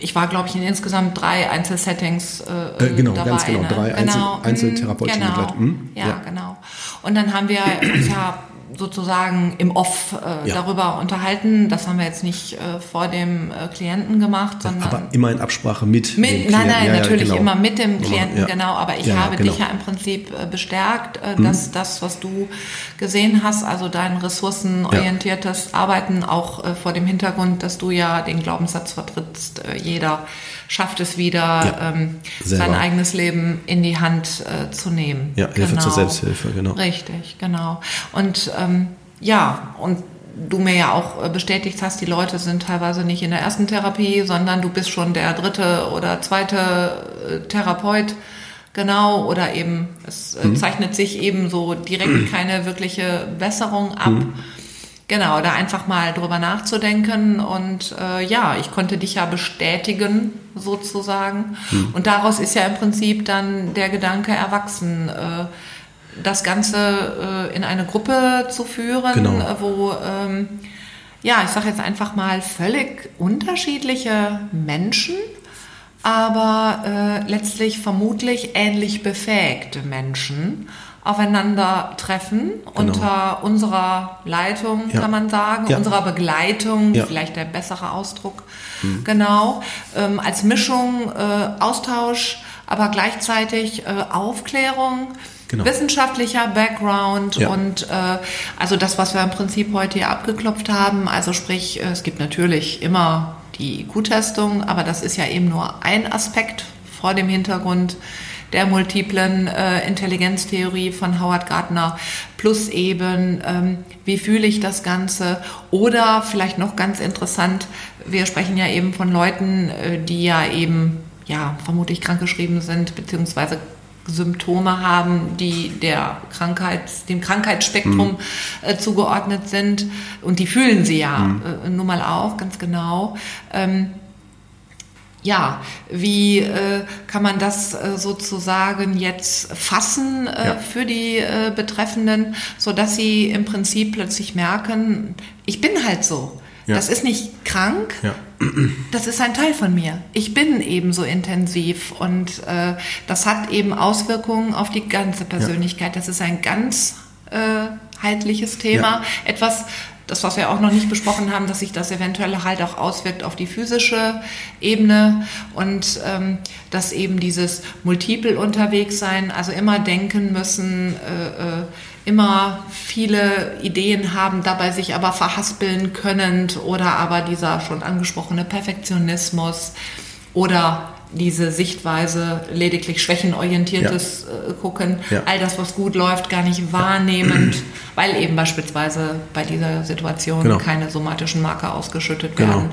ich war, glaube ich, in insgesamt drei Einzelsettings äh, äh, genau, dabei. Ganz genau, ne? drei genau. Einzel Einzeltherapeutischen genau. Hm? Ja, ja, genau. Und dann haben wir uns ja sozusagen im Off äh, ja. darüber unterhalten. Das haben wir jetzt nicht äh, vor dem äh, Klienten gemacht, sondern. Aber immer in Absprache mit, mit dem Klienten. Nein, nein, ja, natürlich ja, genau. immer mit dem Klienten, genau. Aber ich habe genau. dich ja im Prinzip äh, bestärkt, äh, dass mhm. das, was du gesehen hast, also dein ressourcenorientiertes Arbeiten, auch äh, vor dem Hintergrund, dass du ja den Glaubenssatz vertrittst, jeder schafft es wieder, ähm, sein eigenes Leben in die Hand zu nehmen. Ja, Hilfe genau. zur Selbsthilfe, genau. Richtig, genau. Und ähm, ja, und du mir ja auch äh, bestätigt hast, die Leute sind teilweise nicht in der ersten Therapie, sondern du bist schon der dritte oder zweite äh, Therapeut. Genau, oder eben, es äh, mhm. zeichnet sich eben so direkt <clears throat> keine wirkliche Besserung ab. Mhm. Genau, da einfach mal drüber nachzudenken und äh, ja, ich konnte dich ja bestätigen sozusagen hm. und daraus ist ja im Prinzip dann der Gedanke erwachsen, äh, das Ganze äh, in eine Gruppe zu führen, genau. Äh, wo ähm, ja, ich sage jetzt einfach mal völlig unterschiedliche Menschen, aber äh, letztlich vermutlich ähnlich befähigte Menschen aufeinandertreffen genau. unter unserer Leitung, ja. kann man sagen, ja. unserer Begleitung, ja. vielleicht der bessere Ausdruck. Mhm. Genau, ähm, als Mischung äh, Austausch, aber gleichzeitig äh, Aufklärung. Genau. wissenschaftlicher Background ja. und äh, also das, was wir im Prinzip heute hier abgeklopft haben, also sprich, äh, es gibt natürlich immer die IQ-Testung, aber das ist ja eben nur ein Aspekt vor dem Hintergrund der multiplen äh, Intelligenztheorie von Howard Gardner, plus eben, ähm, wie fühle ich das Ganze? Oder vielleicht noch ganz interessant, wir sprechen ja eben von Leuten, äh, die ja eben, ja, vermutlich krankgeschrieben sind, beziehungsweise Symptome haben, die der Krankheit, dem Krankheitsspektrum mhm. äh, zugeordnet sind. Und die fühlen sie ja mhm. äh, nun mal auch, ganz genau. Ähm, ja, wie äh, kann man das äh, sozusagen jetzt fassen äh, ja. für die äh, Betreffenden, so dass sie im Prinzip plötzlich merken, ich bin halt so. Ja. Das ist nicht krank, ja. das ist ein Teil von mir. Ich bin eben so intensiv und äh, das hat eben Auswirkungen auf die ganze Persönlichkeit. Das ist ein ganz äh, Thema, etwas, das, was wir auch noch nicht besprochen haben, dass sich das eventuell halt auch auswirkt auf die physische Ebene und ähm, dass eben dieses Multiple unterwegs sein, also immer denken müssen, äh, äh, immer viele Ideen haben, dabei sich aber verhaspeln können oder aber dieser schon angesprochene Perfektionismus oder diese Sichtweise lediglich schwächenorientiertes ja. Äh, gucken, ja. all das, was gut läuft, gar nicht wahrnehmend, ja. <clears throat> weil eben beispielsweise bei dieser Situation genau. keine somatischen Marker ausgeschüttet genau. werden.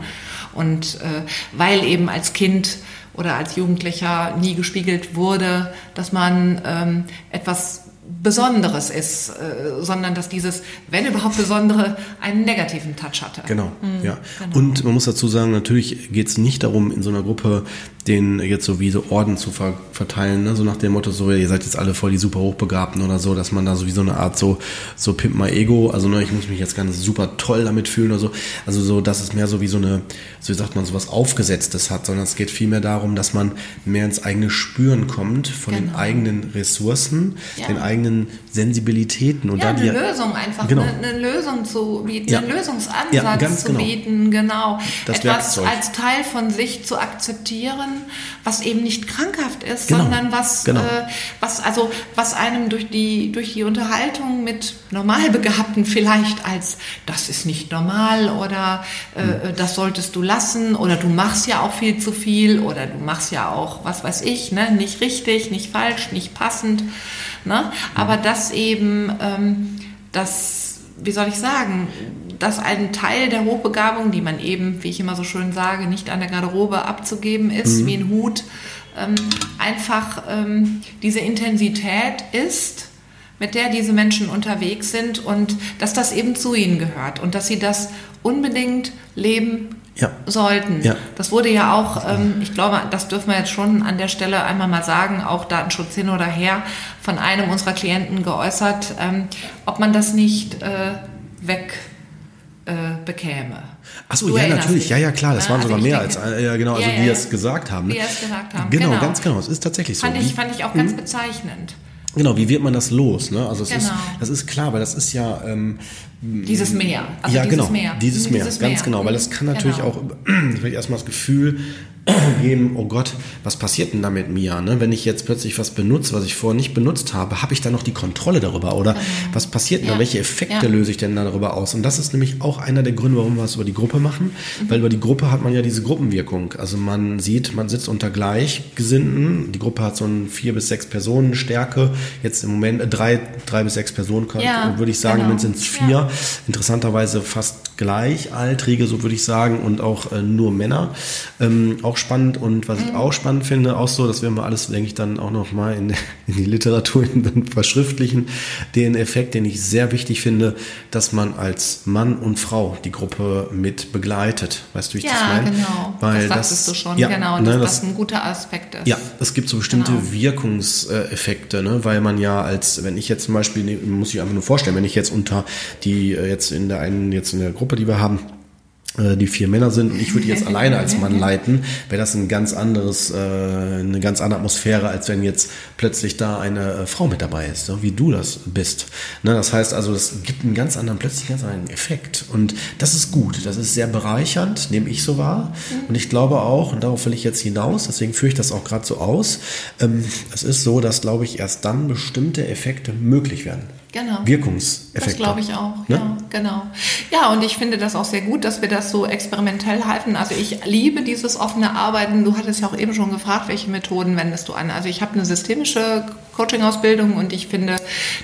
Und äh, weil eben als Kind oder als Jugendlicher nie gespiegelt wurde, dass man ähm, etwas Besonderes ist, äh, sondern dass dieses, wenn überhaupt Besondere, einen negativen Touch hatte. Genau, mhm, ja. Genau. Und man muss dazu sagen, natürlich geht es nicht darum, in so einer Gruppe den jetzt so wie so Orden zu ver verteilen, ne? so nach dem Motto, so ihr seid jetzt alle voll die super Hochbegabten oder so, dass man da so wie so eine Art so, so Pimp my Ego, also ne, ich muss mich jetzt ganz super toll damit fühlen oder so, also so, dass es mehr so wie so eine, so wie sagt man, so was Aufgesetztes hat, sondern es geht vielmehr darum, dass man mehr ins eigene Spüren kommt von genau. den eigenen Ressourcen, ja. den eigenen Sensibilitäten und ja, dann eine die, Lösung einfach, genau. eine, eine, Lösung zu bieten, ja. einen Lösungsansatz ja, zu genau. bieten, genau, das etwas Werkzeug. als Teil von sich zu akzeptieren, was eben nicht krankhaft ist, genau. sondern was, genau. äh, was also was einem durch die durch die Unterhaltung mit Normalbegabten vielleicht als das ist nicht normal oder äh, hm. das solltest du lassen oder du machst ja auch viel zu viel oder du machst ja auch was weiß ich, ne, nicht richtig, nicht falsch, nicht passend, ne, hm. aber das eben ähm, das wie soll ich sagen, dass ein Teil der Hochbegabung, die man eben, wie ich immer so schön sage, nicht an der Garderobe abzugeben ist, mhm. wie ein Hut, ähm, einfach ähm, diese Intensität ist, mit der diese Menschen unterwegs sind und dass das eben zu ihnen gehört und dass sie das unbedingt leben ja. sollten. Ja. Das wurde ja auch, ähm, ich glaube, das dürfen wir jetzt schon an der Stelle einmal mal sagen, auch Datenschutz hin oder her, von einem unserer Klienten geäußert, ähm, ob man das nicht äh, weg bekäme. Achso, ja, natürlich. Dich. Ja, ja, klar. Das ja, waren also sogar mehr denke, als, äh, ja, genau, also ja, wie ja, es gesagt haben. Ne? Wie es gesagt haben. Genau, genau, ganz genau. Es ist tatsächlich so. Fand ich, fand ich auch ganz mhm. bezeichnend. Genau, wie wird man das los? Ne? Also es genau. ist, das ist klar, weil das ist ja ähm, dieses Meer. Also ja, dieses genau, Meer. dieses Meer, dieses ganz Meer. genau, weil das kann natürlich genau. auch <clears throat> vielleicht erstmal das Gefühl <clears throat> geben, oh Gott, was passiert denn da mit mir? Ne? Wenn ich jetzt plötzlich was benutze, was ich vorher nicht benutzt habe, habe ich da noch die Kontrolle darüber? Oder mhm. was passiert denn ja. da? Welche Effekte ja. löse ich denn da darüber aus? Und das ist nämlich auch einer der Gründe, warum wir es über die Gruppe machen. Mhm. Weil über die Gruppe hat man ja diese Gruppenwirkung. Also man sieht, man sitzt unter Gleichgesinnten. Die Gruppe hat so ein vier bis sechs Personen Stärke. Jetzt im Moment äh, drei, drei bis sechs Personen, ja, würde ich sagen. Genau. Im Moment sind es vier. Interessanterweise fast gleichaltrige, so würde ich sagen, und auch äh, nur Männer. Ähm, auch spannend und was mhm. ich auch spannend finde, auch so, das werden wir alles, denke ich, dann auch nochmal in, <laughs> in die Literatur dann verschriftlichen, den Effekt, den ich sehr wichtig finde, dass man als Mann und Frau die Gruppe mit begleitet. Weißt du, wie ich ja, das meine? genau. Weil das sagtest du schon, ja, genau, ne, dass das, das ein guter Aspekt ist. Ja, es gibt so bestimmte genau. Wirkungseffekte, ne, weil man ja als, wenn ich jetzt zum Beispiel, muss ich einfach nur vorstellen, wenn ich jetzt unter die, äh, jetzt in der einen, jetzt in der Gruppe, die wir haben, äh, die vier Männer sind. Und ich würde jetzt <laughs> alleine als Mann leiten, wäre das ein ganz anderes, äh, eine ganz andere Atmosphäre, als wenn jetzt plötzlich da eine äh, Frau mit dabei ist, so wie du das bist. Ne, das heißt also, das gibt einen ganz anderen, plötzlich ganz anderen Effekt. Und das ist gut, das ist sehr bereichernd, nehme ich so wahr. Und ich glaube auch, und darauf will ich jetzt hinaus, deswegen führe ich das auch gerade so aus, ähm, es ist so, dass glaube ich erst dann bestimmte Effekte möglich werden. Genau. Wirkungseffekte. Das glaube ich auch, ne? ja, genau. Ja, und ich finde das auch sehr gut, dass wir das so experimentell halten. Also ich liebe dieses offene Arbeiten. Du hattest ja auch eben schon gefragt, welche Methoden wendest du an? Also ich habe eine systemische Coaching-Ausbildung und ich finde,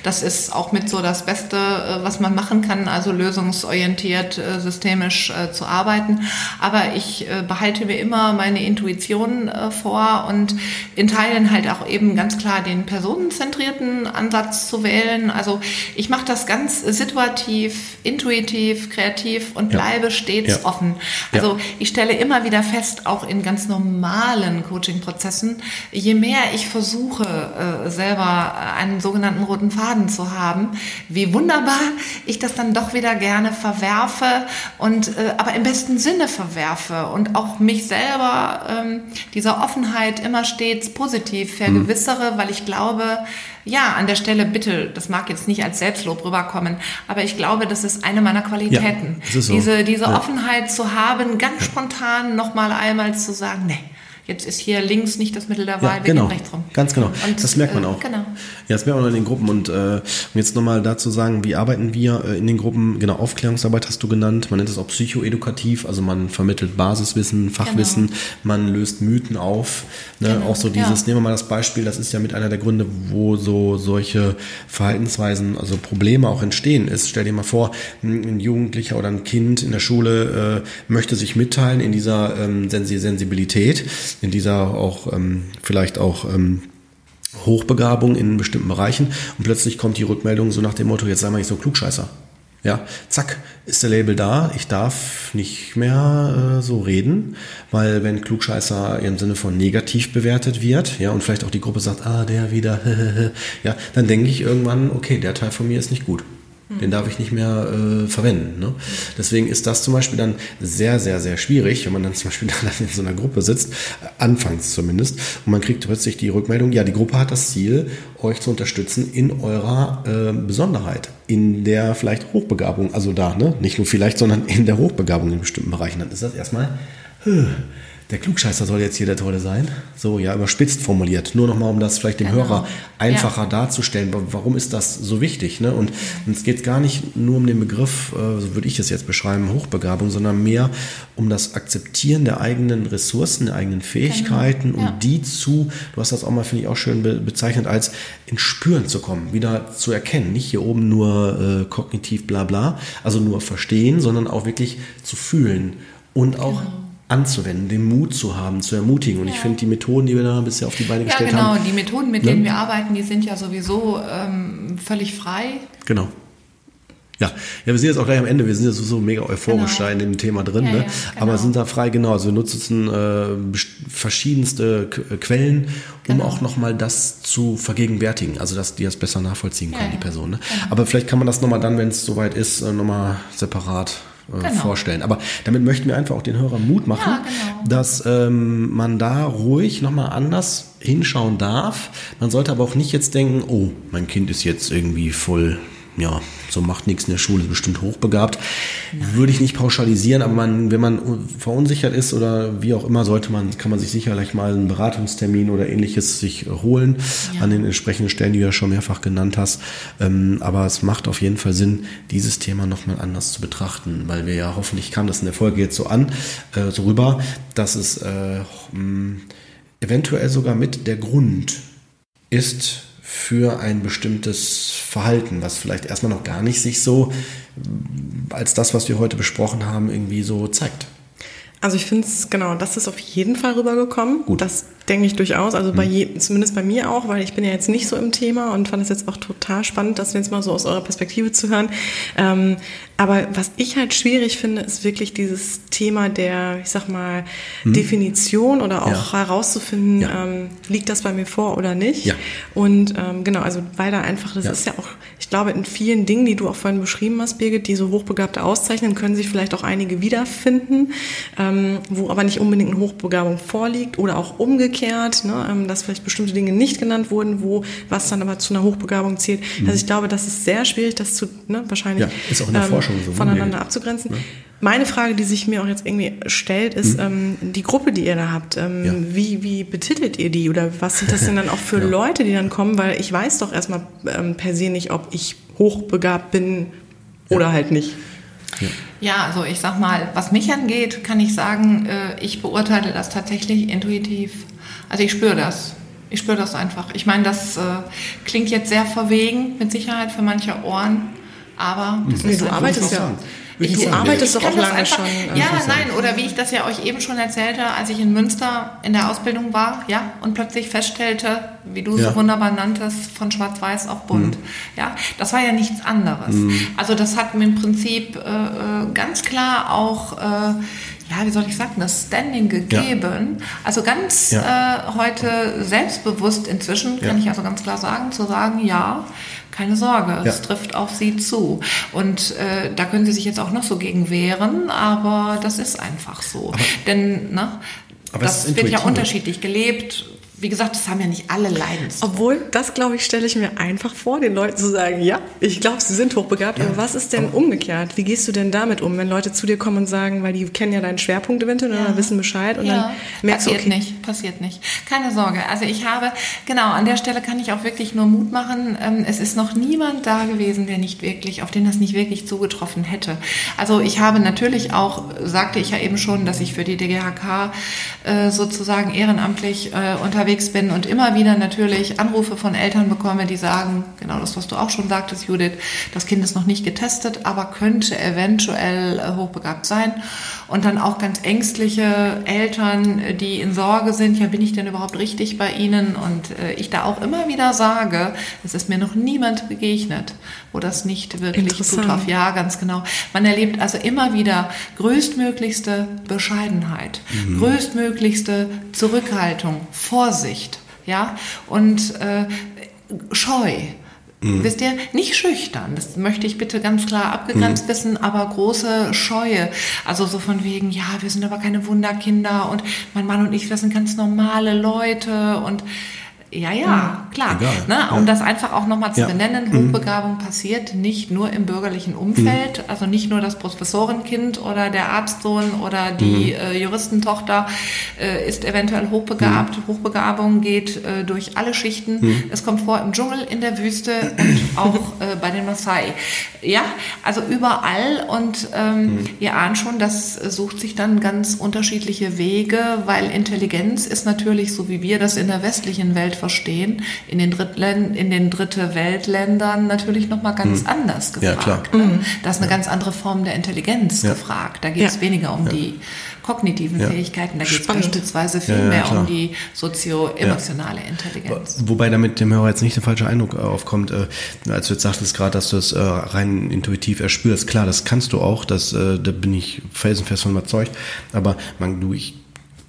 das ist auch mit so das Beste, äh, was man machen kann, also lösungsorientiert, äh, systemisch äh, zu arbeiten. Aber ich behalte mir immer meine Intuition vor und in Teilen halt auch eben ganz klar den personenzentrierten Ansatz zu wählen. Also ich mache das ganz situativ, intuitiv, kreativ und bleibe ja. stets ja. offen. Also ja. ich stelle immer wieder fest, auch in ganz normalen Coaching-Prozessen, je mehr ich versuche, selber einen sogenannten roten Faden zu haben, wie wunderbar ich das dann doch wieder gerne verwerfe und äh, aber im besten Sinne verwerfe und auch mich selber ähm, dieser Offenheit immer stets positiv vergewissere, mhm. weil ich glaube, ja, an der Stelle bitte, das mag jetzt nicht als Selbstlob rüberkommen, aber ich glaube, das ist eine meiner Qualitäten. Ja, so. Diese, diese ja. Offenheit zu haben, ganz ja. spontan nochmal einmal zu sagen, nee, Jetzt ist hier links nicht das Mittel der Wahl, ja, genau, wir gehen rechts rum. Ganz genau. Und, das merkt man äh, auch. Genau. Ja, das merkt man in den Gruppen. Und äh, um jetzt nochmal dazu sagen, wie arbeiten wir äh, in den Gruppen? Genau, Aufklärungsarbeit hast du genannt. Man nennt es auch psychoedukativ. Also man vermittelt Basiswissen, Fachwissen, genau. man löst Mythen auf. Ne? Genau. Auch so dieses, ja. nehmen wir mal das Beispiel, das ist ja mit einer der Gründe, wo so solche Verhaltensweisen, also Probleme auch entstehen ist. Stell dir mal vor, ein Jugendlicher oder ein Kind in der Schule äh, möchte sich mitteilen in dieser ähm, Sensibilität in dieser auch ähm, vielleicht auch ähm, Hochbegabung in bestimmten Bereichen und plötzlich kommt die Rückmeldung so nach dem Motto, jetzt sei mal nicht so klugscheißer. Ja, zack, ist der Label da. Ich darf nicht mehr äh, so reden, weil wenn Klugscheißer im Sinne von negativ bewertet wird, ja, und vielleicht auch die Gruppe sagt, ah, der wieder, <laughs> ja, dann denke ich irgendwann, okay, der Teil von mir ist nicht gut. Den darf ich nicht mehr äh, verwenden. Ne? Deswegen ist das zum Beispiel dann sehr, sehr, sehr schwierig, wenn man dann zum Beispiel <laughs> in so einer Gruppe sitzt, anfangs zumindest, und man kriegt plötzlich die Rückmeldung, ja, die Gruppe hat das Ziel, euch zu unterstützen in eurer äh, Besonderheit, in der vielleicht Hochbegabung, also da, ne? nicht nur vielleicht, sondern in der Hochbegabung in bestimmten Bereichen. Dann ist das erstmal, der Klugscheißer soll jetzt hier der Tolle sein. So, ja, überspitzt formuliert. Nur nochmal, um das vielleicht dem genau. Hörer einfacher ja. darzustellen. Warum ist das so wichtig? Ne? Und, und es geht gar nicht nur um den Begriff, äh, so würde ich es jetzt beschreiben, Hochbegabung, sondern mehr um das Akzeptieren der eigenen Ressourcen, der eigenen Fähigkeiten genau. ja. und die zu, du hast das auch mal, finde ich, auch schön be bezeichnet, als ins Spüren zu kommen, wieder zu erkennen. Nicht hier oben nur äh, kognitiv bla bla, also nur verstehen, sondern auch wirklich zu fühlen und auch genau anzuwenden, den Mut zu haben, zu ermutigen. Und ja. ich finde die Methoden, die wir da bisher auf die Beine gestellt genau. haben. Ja, genau. Die Methoden, mit ne? denen wir arbeiten, die sind ja sowieso ähm, völlig frei. Genau. Ja, ja, wir sind jetzt auch gleich am Ende. Wir sind jetzt so mega euphorisch genau. da in dem Thema drin, ja, ne? Ja, genau. aber sind da frei genau. Also wir nutzen äh, verschiedenste K Quellen, um genau. auch nochmal das zu vergegenwärtigen, also dass die das besser nachvollziehen können, die Person. Ne? Genau. Aber vielleicht kann man das nochmal dann, wenn es soweit ist, äh, nochmal separat äh, genau. vorstellen. Aber damit möchten wir einfach auch den Hörern Mut machen, ja, genau. dass ähm, man da ruhig nochmal anders hinschauen darf. Man sollte aber auch nicht jetzt denken, oh, mein Kind ist jetzt irgendwie voll ja, so macht nichts in der Schule, ist bestimmt hochbegabt. Würde ich nicht pauschalisieren, aber man, wenn man verunsichert ist oder wie auch immer, sollte man, kann man sich sicherlich mal einen Beratungstermin oder ähnliches sich holen ja. an den entsprechenden Stellen, die du ja schon mehrfach genannt hast. Ähm, aber es macht auf jeden Fall Sinn, dieses Thema nochmal anders zu betrachten, weil wir ja hoffentlich kam das in der Folge jetzt so an, äh, so rüber, dass es äh, eventuell sogar mit der Grund ist, für ein bestimmtes Verhalten, was vielleicht erstmal noch gar nicht sich so als das, was wir heute besprochen haben, irgendwie so zeigt. Also ich finde es, genau, das ist auf jeden Fall rübergekommen. Gut. Das denke ich durchaus. Also bei hm. je, zumindest bei mir auch, weil ich bin ja jetzt nicht so im Thema und fand es jetzt auch total spannend, das jetzt mal so aus eurer Perspektive zu hören. Ähm, aber was ich halt schwierig finde, ist wirklich dieses Thema der, ich sag mal, hm. Definition oder auch ja. herauszufinden, ja. Ähm, liegt das bei mir vor oder nicht. Ja. Und ähm, genau, also weil da einfach, das ist ja auch, ich glaube, in vielen Dingen, die du auch vorhin beschrieben hast, Birgit, die so Hochbegabte auszeichnen, können sich vielleicht auch einige wiederfinden, ähm, wo aber nicht unbedingt eine Hochbegabung vorliegt oder auch umgekehrt, ne, ähm, dass vielleicht bestimmte Dinge nicht genannt wurden, wo was dann aber zu einer Hochbegabung zählt. Mhm. Also ich glaube, das ist sehr schwierig, das zu, ne, wahrscheinlich. Ja, ist auch in der ähm, so voneinander nee. abzugrenzen. Ja. Meine Frage, die sich mir auch jetzt irgendwie stellt, ist hm. ähm, die Gruppe, die ihr da habt. Ähm, ja. wie, wie betitelt ihr die oder was sind das denn dann auch für <laughs> ja. Leute, die dann kommen? Weil ich weiß doch erstmal ähm, per se nicht, ob ich hochbegabt bin oder halt nicht. Ja, also ich sag mal, was mich angeht, kann ich sagen, äh, ich beurteile das tatsächlich intuitiv. Also ich spüre das. Ich spüre das einfach. Ich meine, das äh, klingt jetzt sehr verwegen, mit Sicherheit für manche Ohren. Aber das nee, ist du arbeitest ja. Ich, du arbeitest doch auch lange einfach, schon. Äh, ja, nein, oder wie ich das ja euch eben schon erzählte, als ich in Münster in der Ausbildung war, ja, und plötzlich feststellte, wie du ja. so wunderbar nanntest, von Schwarz-Weiß auf Bunt. Mhm. Ja, das war ja nichts anderes. Mhm. Also das hat mir im Prinzip äh, äh ganz klar auch äh, ja, wie soll ich sagen, das Standing gegeben. Ja. Also ganz ja. äh, heute selbstbewusst inzwischen, kann ich also ganz klar sagen, zu sagen, ja, keine Sorge, es trifft auf Sie zu. Und äh, da können Sie sich jetzt auch noch so gegen wehren, aber das ist einfach so. Aber, Denn ne, das wird ja unterschiedlich gelebt wie gesagt, das haben ja nicht alle Leidens. Obwohl, das glaube ich, stelle ich mir einfach vor, den Leuten zu sagen, ja, ich glaube, sie sind hochbegabt, ja. aber was ist denn umgekehrt? Wie gehst du denn damit um, wenn Leute zu dir kommen und sagen, weil die kennen ja deinen Schwerpunkt eventuell ja. oder wissen Bescheid und ja. dann merkst passiert du, okay. nicht, passiert nicht. Keine Sorge. Also ich habe, genau, an der Stelle kann ich auch wirklich nur Mut machen. Ähm, es ist noch niemand da gewesen, der nicht wirklich, auf den das nicht wirklich zugetroffen hätte. Also ich habe natürlich auch, sagte ich ja eben schon, dass ich für die DGHK äh, sozusagen ehrenamtlich äh, unterwegs unterwegs bin und immer wieder natürlich Anrufe von Eltern bekomme, die sagen, genau das, was du auch schon sagtest, Judith, das Kind ist noch nicht getestet, aber könnte eventuell äh, hochbegabt sein. Und dann auch ganz ängstliche Eltern, die in Sorge sind, ja, bin ich denn überhaupt richtig bei ihnen? Und äh, ich da auch immer wieder sage, es ist mir noch niemand begegnet, wo das nicht wirklich zutraf. Ja, ganz genau. Man erlebt also immer wieder größtmöglichste Bescheidenheit, mhm. größtmöglichste Zurückhaltung, Vorsicht, ja, und äh, Scheu. Mhm. Wisst ihr, nicht schüchtern, das möchte ich bitte ganz klar abgegrenzt mhm. wissen, aber große Scheue. Also so von wegen, ja, wir sind aber keine Wunderkinder und mein Mann und ich, wir sind ganz normale Leute und ja, ja, hm, klar. Ne? Um ja. das einfach auch nochmal zu ja. benennen, hm. Hochbegabung mhm. passiert nicht nur im bürgerlichen Umfeld, mhm. also nicht nur das Professorenkind oder der Arztsohn oder die mhm. äh, Juristentochter äh, ist eventuell hochbegabt. Mhm. Hochbegabung geht äh, durch alle Schichten. Es kommt vor im Dschungel, in der Wüste und <coughs> auch äh, bei den Maasai. Ja, also überall und ähm, ihr ahnt schon, das sucht sich dann ganz unterschiedliche Wege, weil Intelligenz ist natürlich, so wie wir das in der westlichen Welt verstehen, in den, Drittländ in den Dritte Weltländern natürlich nochmal ganz mhm. anders gefragt. Ja, mhm. Da ist eine ja. ganz andere Form der Intelligenz ja. gefragt. Da geht es weniger um die kognitiven Fähigkeiten, da geht es beispielsweise viel mehr um die sozio-emotionale Intelligenz. Wobei damit dem Hörer jetzt nicht der falsche Eindruck äh, aufkommt, äh, als du jetzt sagtest gerade, dass du es äh, rein intuitiv erspürst. Klar, das kannst du auch, das, äh, da bin ich felsenfest von überzeugt, aber man, du, ich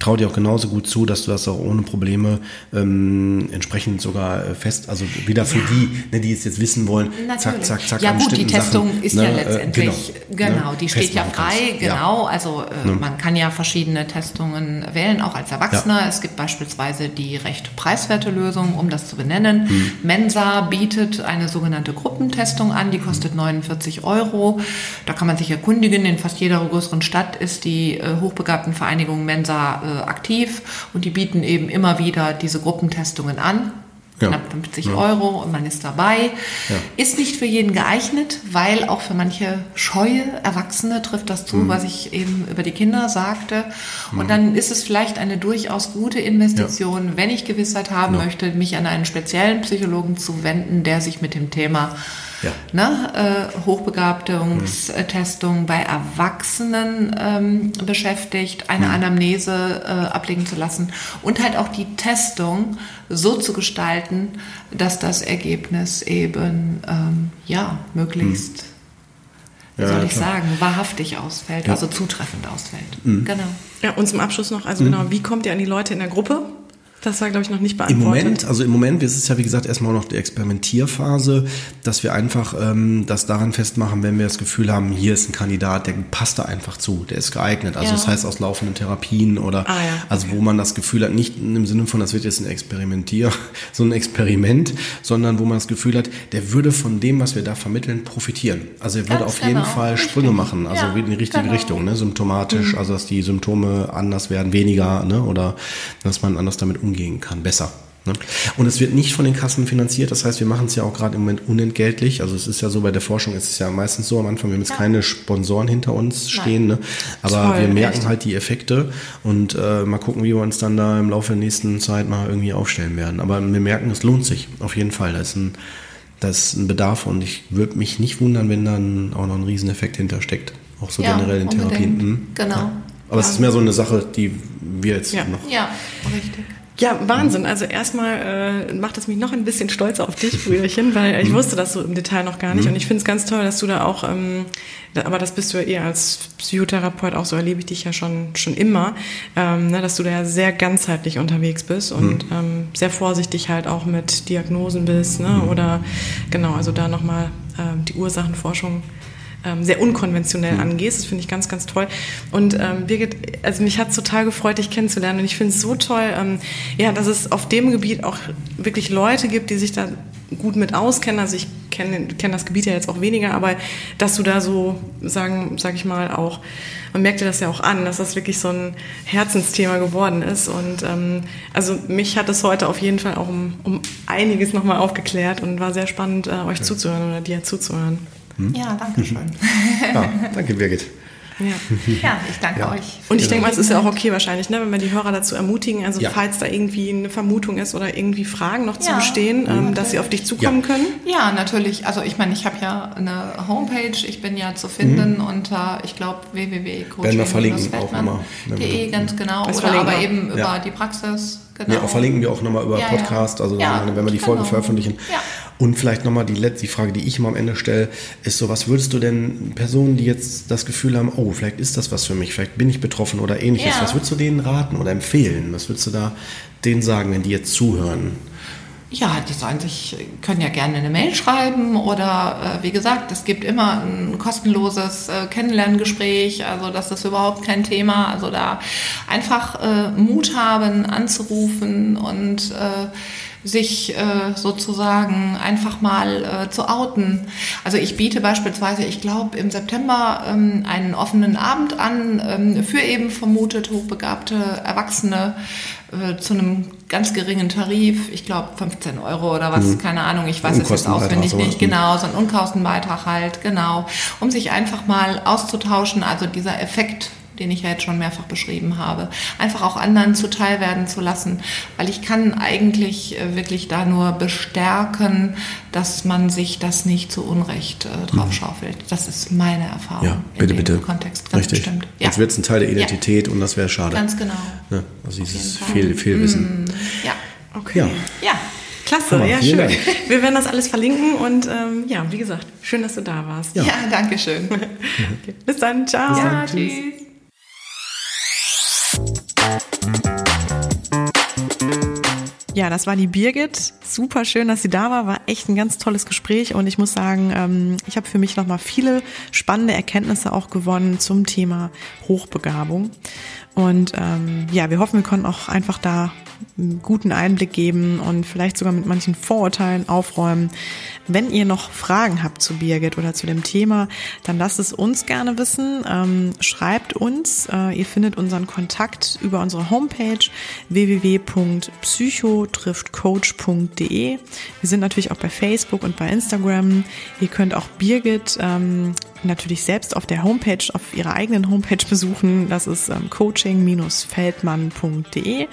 traue dir auch genauso gut zu, dass du das auch ohne Probleme ähm, entsprechend sogar äh, fest, also wieder für ja. die, ne, die es jetzt wissen wollen, Natürlich. zack, zack, zack. Ja gut, die Testung Sachen, ist ne, ja äh, letztendlich, genau, genau ne, die steht ja frei, genau, ja. also äh, ne. man kann ja verschiedene Testungen wählen, auch als Erwachsener. Ja. Es gibt beispielsweise die recht preiswerte Lösung, um das zu benennen. Hm. Mensa bietet eine sogenannte Gruppentestung an, die kostet 49 Euro. Da kann man sich erkundigen, in fast jeder größeren Stadt ist die äh, Hochbegabtenvereinigung Mensa äh, aktiv und die bieten eben immer wieder diese Gruppentestungen an. Ja. Knapp 50 ja. Euro und man ist dabei. Ja. Ist nicht für jeden geeignet, weil auch für manche scheue Erwachsene trifft das zu, mhm. was ich eben über die Kinder sagte. Und mhm. dann ist es vielleicht eine durchaus gute Investition, wenn ich Gewissheit haben möchte, mich an einen speziellen Psychologen zu wenden, der sich mit dem Thema ja. ne, äh, Hochbegabtungstestung mhm. bei Erwachsenen ähm, beschäftigt, eine mhm. Anamnese äh, ablegen zu lassen und halt auch die Testung so zu gestalten, dass das Ergebnis eben ähm, ja möglichst mhm. Wie soll ich klar. sagen, wahrhaftig ausfällt, ja. also zutreffend ausfällt. Mhm. Genau. Ja, und zum Abschluss noch, also mhm. genau, wie kommt ihr an die Leute in der Gruppe? Das war, glaube ich, noch nicht beantwortet. Im Moment, also im Moment ist es ja, wie gesagt, erstmal noch die Experimentierphase, dass wir einfach ähm, das daran festmachen, wenn wir das Gefühl haben, hier ist ein Kandidat, der passt da einfach zu, der ist geeignet. Also ja. das heißt aus laufenden Therapien oder ah, ja. also wo man das Gefühl hat, nicht im Sinne von, das wird jetzt ein Experimentier, <laughs> so ein Experiment, sondern wo man das Gefühl hat, der würde von dem, was wir da vermitteln, profitieren. Also er würde Ganz auf genau. jeden Fall Sprünge machen, also ja, in die richtige genau. Richtung, ne? symptomatisch, mhm. also dass die Symptome anders werden, weniger, ne? oder dass man anders damit umgeht umgehen kann, besser. Ne? Und es wird nicht von den Kassen finanziert, das heißt, wir machen es ja auch gerade im Moment unentgeltlich. Also es ist ja so, bei der Forschung ist es ja meistens so am Anfang, wir haben jetzt ja. keine Sponsoren hinter uns stehen, ne? aber Toll, wir merken echt. halt die Effekte und äh, mal gucken, wie wir uns dann da im Laufe der nächsten Zeit mal irgendwie aufstellen werden. Aber wir merken, es lohnt sich auf jeden Fall. Da ist ein, da ist ein Bedarf und ich würde mich nicht wundern, wenn dann auch noch ein Rieseneffekt hintersteckt. Auch so ja, generell in Therapien. Mhm. Genau. Ja. Aber es ist mehr so eine Sache, die wir jetzt ja. noch. Ja, richtig. Ja, Wahnsinn. Also erstmal äh, macht es mich noch ein bisschen stolz auf dich, Brüderchen, weil ich mhm. wusste das so im Detail noch gar nicht. Mhm. Und ich finde es ganz toll, dass du da auch, ähm, aber das bist du ja eher als Psychotherapeut, auch so erlebe ich dich ja schon, schon immer, ähm, ne, dass du da ja sehr ganzheitlich unterwegs bist und mhm. ähm, sehr vorsichtig halt auch mit Diagnosen bist, ne? Mhm. Oder genau, also da nochmal ähm, die Ursachenforschung ähm, sehr unkonventionell mhm. angehst. Das finde ich ganz, ganz toll. Und ähm, Birgit, also mich hat es total gefreut, dich kennenzulernen. Und ich finde es so toll, ähm, ja, dass es auf dem Gebiet auch wirklich Leute gibt, die sich da gut mit auskennen. Also ich kenne kenn das Gebiet ja jetzt auch weniger, aber dass du da so, sagen, sag ich mal, auch, man merkt dir das ja auch an, dass das wirklich so ein Herzensthema geworden ist. Und ähm, also mich hat es heute auf jeden Fall auch um, um einiges nochmal aufgeklärt und war sehr spannend, äh, euch ja. zuzuhören oder dir zuzuhören. Hm? Ja, danke schön. ja, danke, Birgit. Ja, ja ich danke ja. euch. Und ich denke mal, es ist ja auch okay wahrscheinlich, ne, wenn wir die Hörer dazu ermutigen, also ja. falls da irgendwie eine Vermutung ist oder irgendwie Fragen noch zu bestehen, ähm, dass sie auf dich zukommen können. Ja, natürlich. Also ich meine, ich habe ja eine Homepage, ich bin ja zu finden mhm. unter, ich glaube, www.coaching-feldmann.de, ganz genau. Das oder aber eben über die Praxis. Genau. Ja, auch verlinken wir auch nochmal über ja, Podcast, also ja, wenn wir die Folge genau. veröffentlichen. Ja. Und vielleicht nochmal die letzte Frage, die ich immer am Ende stelle, ist so, was würdest du denn Personen, die jetzt das Gefühl haben, oh, vielleicht ist das was für mich, vielleicht bin ich betroffen oder ähnliches, was würdest du denen raten oder empfehlen? Was würdest du da denen sagen, wenn die jetzt zuhören? Ja, die sollen sich, können ja gerne eine Mail schreiben oder äh, wie gesagt, es gibt immer ein kostenloses äh, Kennenlerngespräch, also das ist überhaupt kein Thema. Also da einfach äh, Mut haben, anzurufen und äh, sich äh, sozusagen einfach mal äh, zu outen. Also ich biete beispielsweise, ich glaube, im September ähm, einen offenen Abend an ähm, für eben vermutet hochbegabte Erwachsene äh, zu einem ganz geringen Tarif, ich glaube 15 Euro oder was, mhm. keine Ahnung, ich weiß es jetzt auswendig nicht, genau, so ein Unkostenbeitrag halt, genau, um sich einfach mal auszutauschen, also dieser Effekt den ich ja jetzt schon mehrfach beschrieben habe, einfach auch anderen zuteil werden zu lassen, weil ich kann eigentlich äh, wirklich da nur bestärken, dass man sich das nicht zu Unrecht äh, draufschaufelt. Das ist meine Erfahrung ja, bitte, in dem bitte. Kontext. Ganz Richtig. bestimmt. Ja. Jetzt wird es ein Teil der Identität ja. und das wäre schade. Ganz genau. Ne? Also dieses Fehl, Fehlwissen. Mm, ja. Okay. Ja. ja. Klasse, Hammer, ja, schön. Dank. Wir werden das alles verlinken und ähm, ja, wie gesagt, schön, dass du da warst. Ja, ja danke schön. <laughs> okay. Bis dann, ciao. Ja, tschüss. Ja, das war die Birgit. Super schön, dass sie da war. War echt ein ganz tolles Gespräch und ich muss sagen, ähm, ich habe für mich nochmal viele spannende Erkenntnisse auch gewonnen zum Thema Hochbegabung. Und ähm, ja, wir hoffen, wir konnten auch einfach da einen guten Einblick geben und vielleicht sogar mit manchen Vorurteilen aufräumen. Wenn ihr noch Fragen habt zu Birgit oder zu dem Thema, dann lasst es uns gerne wissen. Ähm, schreibt uns. Äh, ihr findet unseren Kontakt über unsere Homepage www.psychotriftcoach.de. Wir sind natürlich auch bei Facebook und bei Instagram. Ihr könnt auch Birgit ähm, natürlich selbst auf der Homepage, auf ihrer eigenen Homepage besuchen. Das ist ähm, coaching-feldmann.de.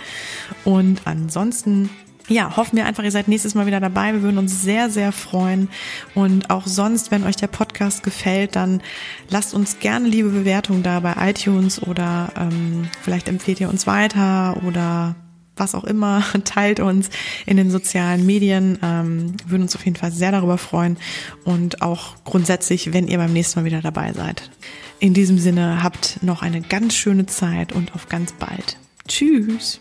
Und ansonsten ja, hoffen wir einfach, ihr seid nächstes Mal wieder dabei. Wir würden uns sehr, sehr freuen. Und auch sonst, wenn euch der Podcast gefällt, dann lasst uns gerne liebe Bewertungen da bei iTunes oder ähm, vielleicht empfehlt ihr uns weiter oder was auch immer, <laughs> teilt uns in den sozialen Medien. Ähm, würden uns auf jeden Fall sehr darüber freuen und auch grundsätzlich, wenn ihr beim nächsten Mal wieder dabei seid. In diesem Sinne habt noch eine ganz schöne Zeit und auf ganz bald. Tschüss.